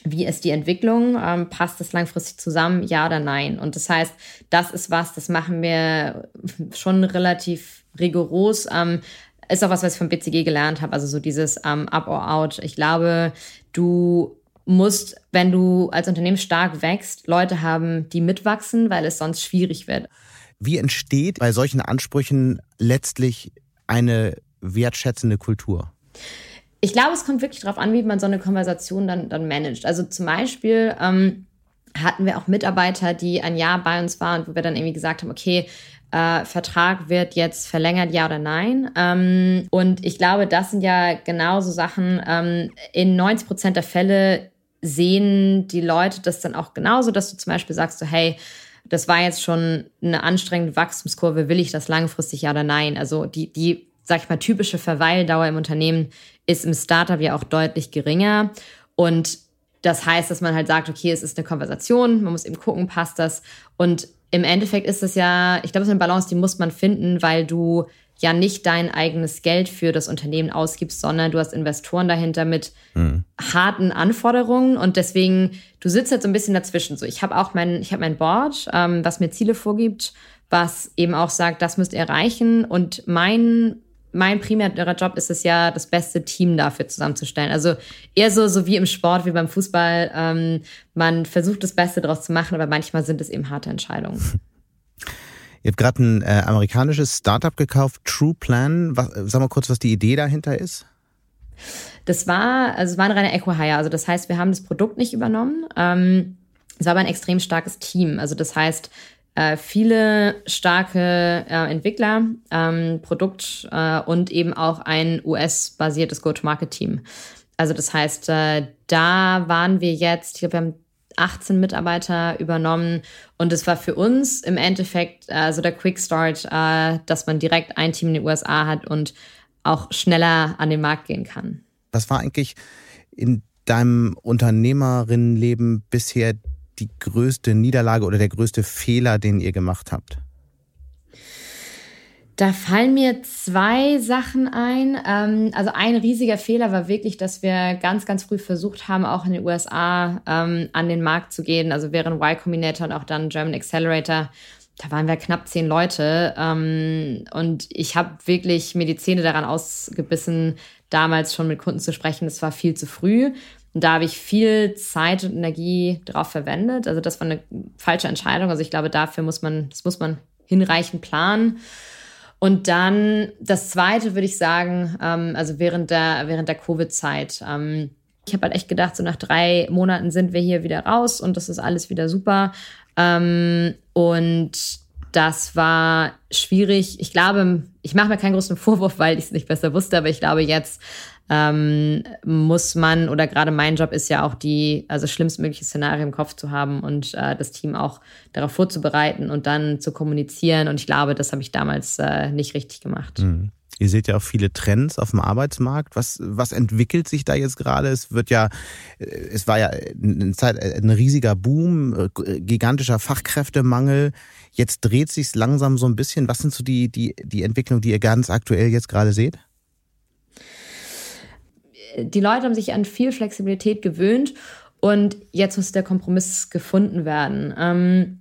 wie ist die Entwicklung? Ähm, passt das langfristig zusammen? Ja oder nein? Und das heißt, das ist was, das machen wir schon relativ rigoros. Ähm, ist auch was, was ich vom BCG gelernt habe, also so dieses ähm, Up or Out. Ich glaube, du musst, wenn du als Unternehmen stark wächst, Leute haben, die mitwachsen, weil es sonst schwierig wird. Wie entsteht bei solchen Ansprüchen letztlich eine wertschätzende Kultur? Ich glaube, es kommt wirklich darauf an, wie man so eine Konversation dann, dann managt. Also zum Beispiel ähm, hatten wir auch Mitarbeiter, die ein Jahr bei uns waren, wo wir dann irgendwie gesagt haben, okay, äh, Vertrag wird jetzt verlängert, ja oder nein. Ähm, und ich glaube, das sind ja genauso Sachen. Ähm, in 90 Prozent der Fälle sehen die Leute das dann auch genauso, dass du zum Beispiel sagst, so, hey, das war jetzt schon eine anstrengende Wachstumskurve, will ich das langfristig ja oder nein? Also die, die, sag ich mal, typische Verweildauer im Unternehmen ist im Startup ja auch deutlich geringer. Und das heißt, dass man halt sagt, okay, es ist eine Konversation, man muss eben gucken, passt das. Und im Endeffekt ist es ja, ich glaube, es ist eine Balance, die muss man finden, weil du ja nicht dein eigenes Geld für das Unternehmen ausgibst, sondern du hast Investoren dahinter mit mhm. harten Anforderungen und deswegen, du sitzt jetzt so ein bisschen dazwischen. So, ich habe auch mein, ich habe mein Board, ähm, was mir Ziele vorgibt, was eben auch sagt, das müsst ihr erreichen und mein mein primärer Job ist es ja, das beste Team dafür zusammenzustellen. Also eher so, so wie im Sport, wie beim Fußball. Ähm, man versucht das Beste daraus zu machen, aber manchmal sind es eben harte Entscheidungen. [LAUGHS] Ihr habt gerade ein äh, amerikanisches Startup gekauft, True Plan. Was, sag mal kurz, was die Idee dahinter ist. Das war, also es war ein reiner Eco-Hire. Also das heißt, wir haben das Produkt nicht übernommen. Ähm, es war aber ein extrem starkes Team. Also das heißt, äh, viele starke äh, Entwickler, ähm, Produkt äh, und eben auch ein US-basiertes Go-to-Market-Team. Also das heißt, äh, da waren wir jetzt, ich glaube, wir haben 18 Mitarbeiter übernommen und es war für uns im Endeffekt äh, so der Quick Start, äh, dass man direkt ein Team in den USA hat und auch schneller an den Markt gehen kann. Was war eigentlich in deinem Unternehmerinnenleben bisher die größte Niederlage oder der größte Fehler, den ihr gemacht habt? Da fallen mir zwei Sachen ein. Ähm, also ein riesiger Fehler war wirklich, dass wir ganz, ganz früh versucht haben, auch in den USA ähm, an den Markt zu gehen. Also während Y Combinator und auch dann German Accelerator. Da waren wir knapp zehn Leute. Ähm, und ich habe wirklich mir die Zähne daran ausgebissen, damals schon mit Kunden zu sprechen. Es war viel zu früh. Und da habe ich viel Zeit und Energie drauf verwendet. Also das war eine falsche Entscheidung. Also ich glaube, dafür muss man, das muss man hinreichend planen. Und dann das Zweite würde ich sagen, ähm, also während der, während der Covid-Zeit. Ähm, ich habe halt echt gedacht, so nach drei Monaten sind wir hier wieder raus und das ist alles wieder super. Ähm, und das war schwierig. Ich glaube, ich mache mir keinen großen Vorwurf, weil ich es nicht besser wusste, aber ich glaube jetzt ähm, muss man, oder gerade mein Job ist ja auch die, also schlimmstmögliche Szenario im Kopf zu haben und äh, das Team auch darauf vorzubereiten und dann zu kommunizieren. Und ich glaube, das habe ich damals äh, nicht richtig gemacht. Mhm. Ihr seht ja auch viele Trends auf dem Arbeitsmarkt. Was, was entwickelt sich da jetzt gerade? Es wird ja, es war ja eine Zeit, ein riesiger Boom, gigantischer Fachkräftemangel. Jetzt dreht sich langsam so ein bisschen. Was sind so die, die, die Entwicklungen, die ihr ganz aktuell jetzt gerade seht? Die Leute haben sich an viel Flexibilität gewöhnt und jetzt muss der Kompromiss gefunden werden. Ähm,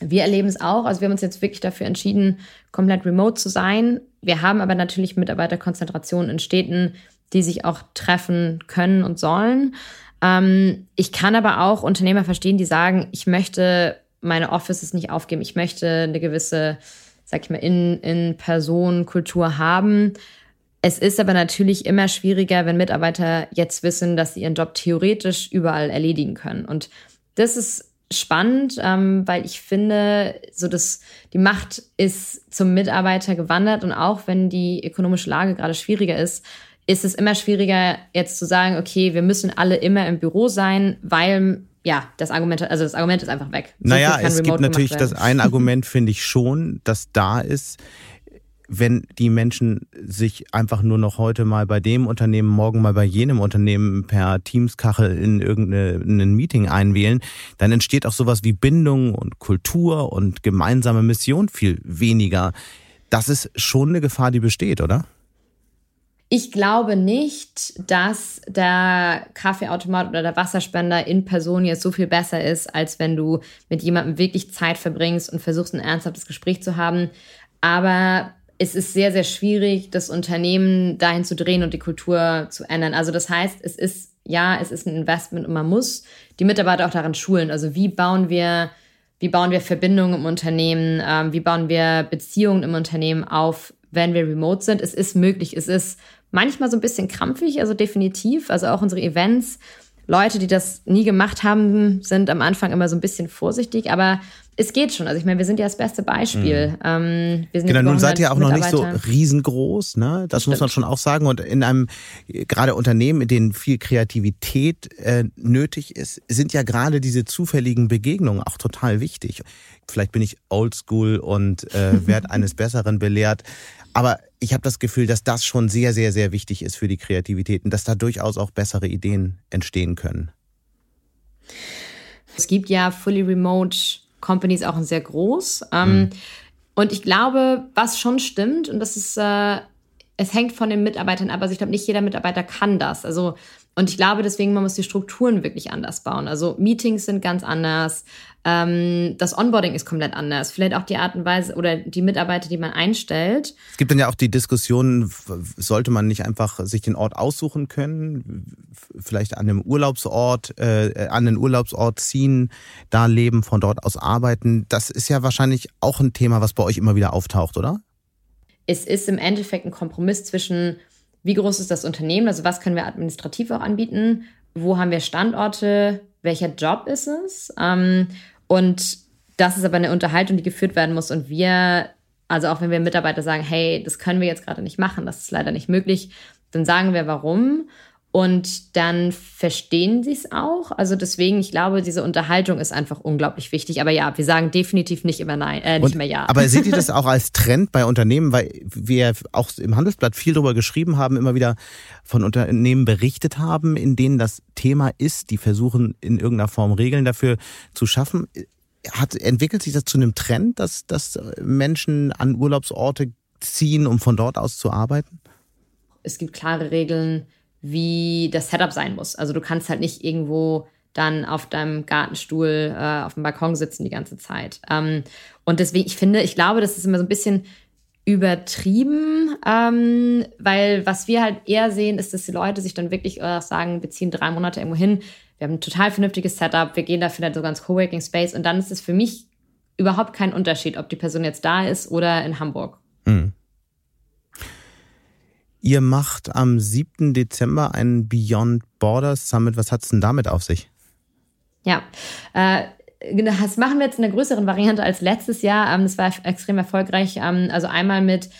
wir erleben es auch. Also wir haben uns jetzt wirklich dafür entschieden, komplett remote zu sein. Wir haben aber natürlich Mitarbeiterkonzentrationen in Städten, die sich auch treffen können und sollen. Ähm, ich kann aber auch Unternehmer verstehen, die sagen, ich möchte meine Offices nicht aufgeben. Ich möchte eine gewisse, sag ich mal, in, in Person Kultur haben. Es ist aber natürlich immer schwieriger, wenn Mitarbeiter jetzt wissen, dass sie ihren Job theoretisch überall erledigen können. Und das ist spannend, ähm, weil ich finde, so dass die Macht ist zum Mitarbeiter gewandert und auch wenn die ökonomische Lage gerade schwieriger ist, ist es immer schwieriger jetzt zu sagen, okay, wir müssen alle immer im Büro sein, weil ja, das Argument, also das Argument ist einfach weg. So naja, es gibt natürlich das ein Argument, finde ich schon, das da ist wenn die Menschen sich einfach nur noch heute mal bei dem Unternehmen, morgen mal bei jenem Unternehmen per Teamskachel in irgendein Meeting einwählen, dann entsteht auch sowas wie Bindung und Kultur und gemeinsame Mission viel weniger. Das ist schon eine Gefahr, die besteht, oder? Ich glaube nicht, dass der Kaffeeautomat oder der Wasserspender in Person jetzt so viel besser ist, als wenn du mit jemandem wirklich Zeit verbringst und versuchst, ein ernsthaftes Gespräch zu haben. Aber es ist sehr, sehr schwierig, das Unternehmen dahin zu drehen und die Kultur zu ändern. Also das heißt, es ist, ja, es ist ein Investment und man muss die Mitarbeiter auch daran schulen. Also wie bauen wir, wie bauen wir Verbindungen im Unternehmen, ähm, wie bauen wir Beziehungen im Unternehmen auf, wenn wir remote sind. Es ist möglich. Es ist manchmal so ein bisschen krampfig, also definitiv. Also auch unsere Events. Leute, die das nie gemacht haben, sind am Anfang immer so ein bisschen vorsichtig, aber es geht schon. Also ich meine, wir sind ja das beste Beispiel. Mhm. Ähm, genau, nun seid ihr auch noch nicht so riesengroß, ne? Das, das muss man schon auch sagen. Und in einem gerade Unternehmen, in denen viel Kreativität äh, nötig ist, sind ja gerade diese zufälligen Begegnungen auch total wichtig. Vielleicht bin ich oldschool und äh, [LAUGHS] werde eines Besseren belehrt. Aber ich habe das Gefühl, dass das schon sehr, sehr, sehr wichtig ist für die Kreativität und dass da durchaus auch bessere Ideen entstehen können. Es gibt ja fully remote Company ist auch sehr groß. Ähm, mhm. Und ich glaube, was schon stimmt, und das ist, äh, es hängt von den Mitarbeitern ab. Also ich glaube, nicht jeder Mitarbeiter kann das. Also, und ich glaube deswegen, man muss die Strukturen wirklich anders bauen. Also Meetings sind ganz anders. Ähm, das Onboarding ist komplett anders. Vielleicht auch die Art und Weise oder die Mitarbeiter, die man einstellt. Es gibt dann ja auch die Diskussion, sollte man nicht einfach sich den Ort aussuchen können, vielleicht an einem Urlaubsort, äh, an den Urlaubsort ziehen, da leben, von dort aus arbeiten. Das ist ja wahrscheinlich auch ein Thema, was bei euch immer wieder auftaucht, oder? Es ist im Endeffekt ein Kompromiss zwischen, wie groß ist das Unternehmen, also was können wir administrativ auch anbieten, wo haben wir Standorte, welcher Job ist es? Ähm, und das ist aber eine Unterhaltung, die geführt werden muss. Und wir, also auch wenn wir Mitarbeiter sagen, hey, das können wir jetzt gerade nicht machen, das ist leider nicht möglich, dann sagen wir warum. Und dann verstehen sie es auch. Also deswegen, ich glaube, diese Unterhaltung ist einfach unglaublich wichtig. Aber ja, wir sagen definitiv nicht immer nein, äh, nicht mehr ja. Aber seht ihr [LAUGHS] das auch als Trend bei Unternehmen, weil wir auch im Handelsblatt viel darüber geschrieben haben, immer wieder von Unternehmen berichtet haben, in denen das Thema ist, die versuchen in irgendeiner Form Regeln dafür zu schaffen. Hat, entwickelt sich das zu einem Trend, dass, dass Menschen an Urlaubsorte ziehen, um von dort aus zu arbeiten? Es gibt klare Regeln wie das Setup sein muss. Also du kannst halt nicht irgendwo dann auf deinem Gartenstuhl äh, auf dem Balkon sitzen die ganze Zeit. Ähm, und deswegen, ich finde, ich glaube, das ist immer so ein bisschen übertrieben, ähm, weil was wir halt eher sehen, ist, dass die Leute sich dann wirklich äh, sagen, wir ziehen drei Monate irgendwo hin, wir haben ein total vernünftiges Setup, wir gehen dafür dann so ganz Coworking Space und dann ist es für mich überhaupt kein Unterschied, ob die Person jetzt da ist oder in Hamburg. Mhm. Ihr macht am 7. Dezember einen Beyond Borders Summit. Was hat es denn damit auf sich? Ja, äh, das machen wir jetzt in einer größeren Variante als letztes Jahr. Ähm, das war extrem erfolgreich. Ähm, also einmal mit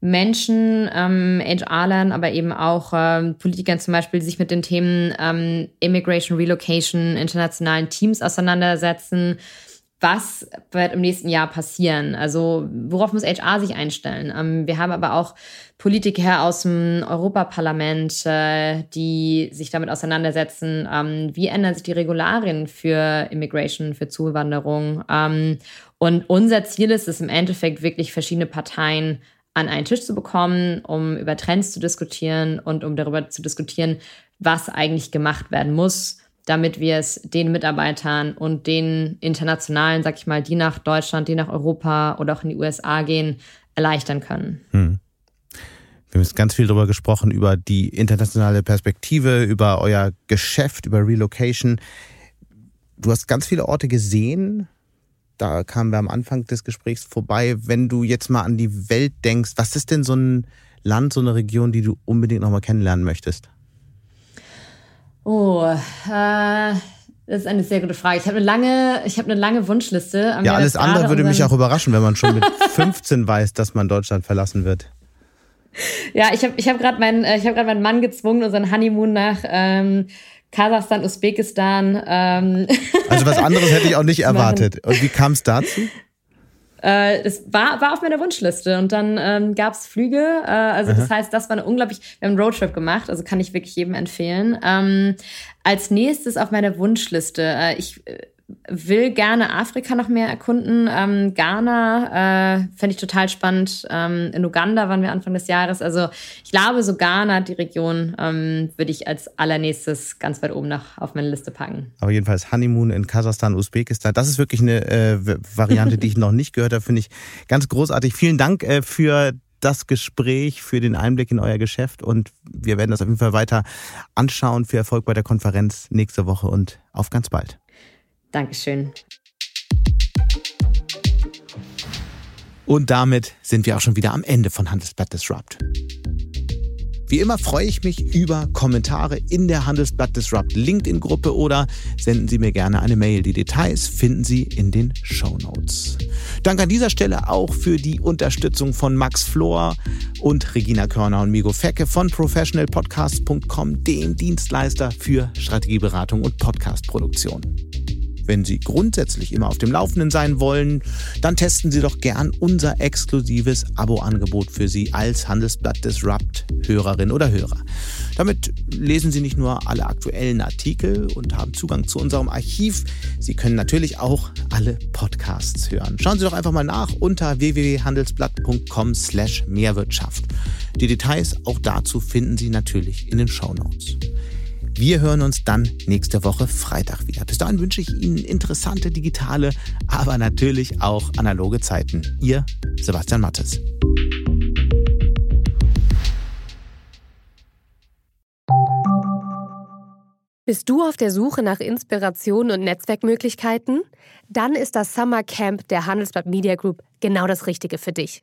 Menschen, ähm, HR-Lern, aber eben auch ähm, Politikern zum Beispiel, die sich mit den Themen ähm, Immigration, Relocation, internationalen Teams auseinandersetzen was wird im nächsten Jahr passieren? Also worauf muss HR sich einstellen? Ähm, wir haben aber auch Politiker aus dem Europaparlament, äh, die sich damit auseinandersetzen, ähm, wie ändern sich die Regularien für Immigration, für Zuwanderung. Ähm, und unser Ziel ist es im Endeffekt wirklich verschiedene Parteien an einen Tisch zu bekommen, um über Trends zu diskutieren und um darüber zu diskutieren, was eigentlich gemacht werden muss, damit wir es den Mitarbeitern und den internationalen, sag ich mal, die nach Deutschland, die nach Europa oder auch in die USA gehen, erleichtern können. Hm. Wir haben jetzt ganz viel darüber gesprochen, über die internationale Perspektive, über euer Geschäft, über Relocation. Du hast ganz viele Orte gesehen. Da kamen wir am Anfang des Gesprächs vorbei. Wenn du jetzt mal an die Welt denkst, was ist denn so ein Land, so eine Region, die du unbedingt nochmal kennenlernen möchtest? Oh, äh, das ist eine sehr gute Frage. Ich habe eine lange, ich habe eine lange Wunschliste. Ja, alles andere würde mich auch überraschen, wenn man schon mit [LAUGHS] 15 weiß, dass man Deutschland verlassen wird. Ja, ich habe ich hab gerade meinen, äh, ich habe gerade meinen Mann gezwungen, unseren Honeymoon nach ähm, Kasachstan, Usbekistan. Ähm, also was anderes hätte ich auch nicht [LAUGHS] erwartet. Und wie kam es dazu? Äh, das war, war auf meiner Wunschliste und dann ähm, gab es Flüge. Äh, also Aha. das heißt, das war eine unglaublich, wir haben einen Roadtrip gemacht, also kann ich wirklich jedem empfehlen. Ähm, als nächstes auf meiner Wunschliste, äh, ich äh, will gerne Afrika noch mehr erkunden. Ähm, Ghana äh, fände ich total spannend. Ähm, in Uganda waren wir Anfang des Jahres. Also ich glaube, so Ghana, die Region, ähm, würde ich als allernächstes ganz weit oben noch auf meine Liste packen. Aber jedenfalls Honeymoon in Kasachstan, Usbekistan. Das ist wirklich eine äh, Variante, die ich noch nicht gehört habe. Finde ich ganz großartig. Vielen Dank äh, für das Gespräch, für den Einblick in euer Geschäft und wir werden das auf jeden Fall weiter anschauen. Viel Erfolg bei der Konferenz nächste Woche und auf ganz bald. Dankeschön. Und damit sind wir auch schon wieder am Ende von Handelsblatt Disrupt. Wie immer freue ich mich über Kommentare in der Handelsblatt Disrupt LinkedIn-Gruppe oder senden Sie mir gerne eine Mail. Die Details finden Sie in den Show Notes. Danke an dieser Stelle auch für die Unterstützung von Max Flor und Regina Körner und Migo Fecke von professionalpodcast.com, dem Dienstleister für Strategieberatung und Podcastproduktion. Wenn Sie grundsätzlich immer auf dem Laufenden sein wollen, dann testen Sie doch gern unser exklusives Abo-Angebot für Sie als Handelsblatt Disrupt Hörerin oder Hörer. Damit lesen Sie nicht nur alle aktuellen Artikel und haben Zugang zu unserem Archiv, Sie können natürlich auch alle Podcasts hören. Schauen Sie doch einfach mal nach unter www.handelsblatt.com/mehrwirtschaft. Die Details auch dazu finden Sie natürlich in den Show Notes. Wir hören uns dann nächste Woche Freitag wieder. Bis dahin wünsche ich Ihnen interessante digitale, aber natürlich auch analoge Zeiten. Ihr Sebastian Mattes. Bist du auf der Suche nach Inspiration und Netzwerkmöglichkeiten? Dann ist das Summer Camp der Handelsblatt Media Group genau das Richtige für dich.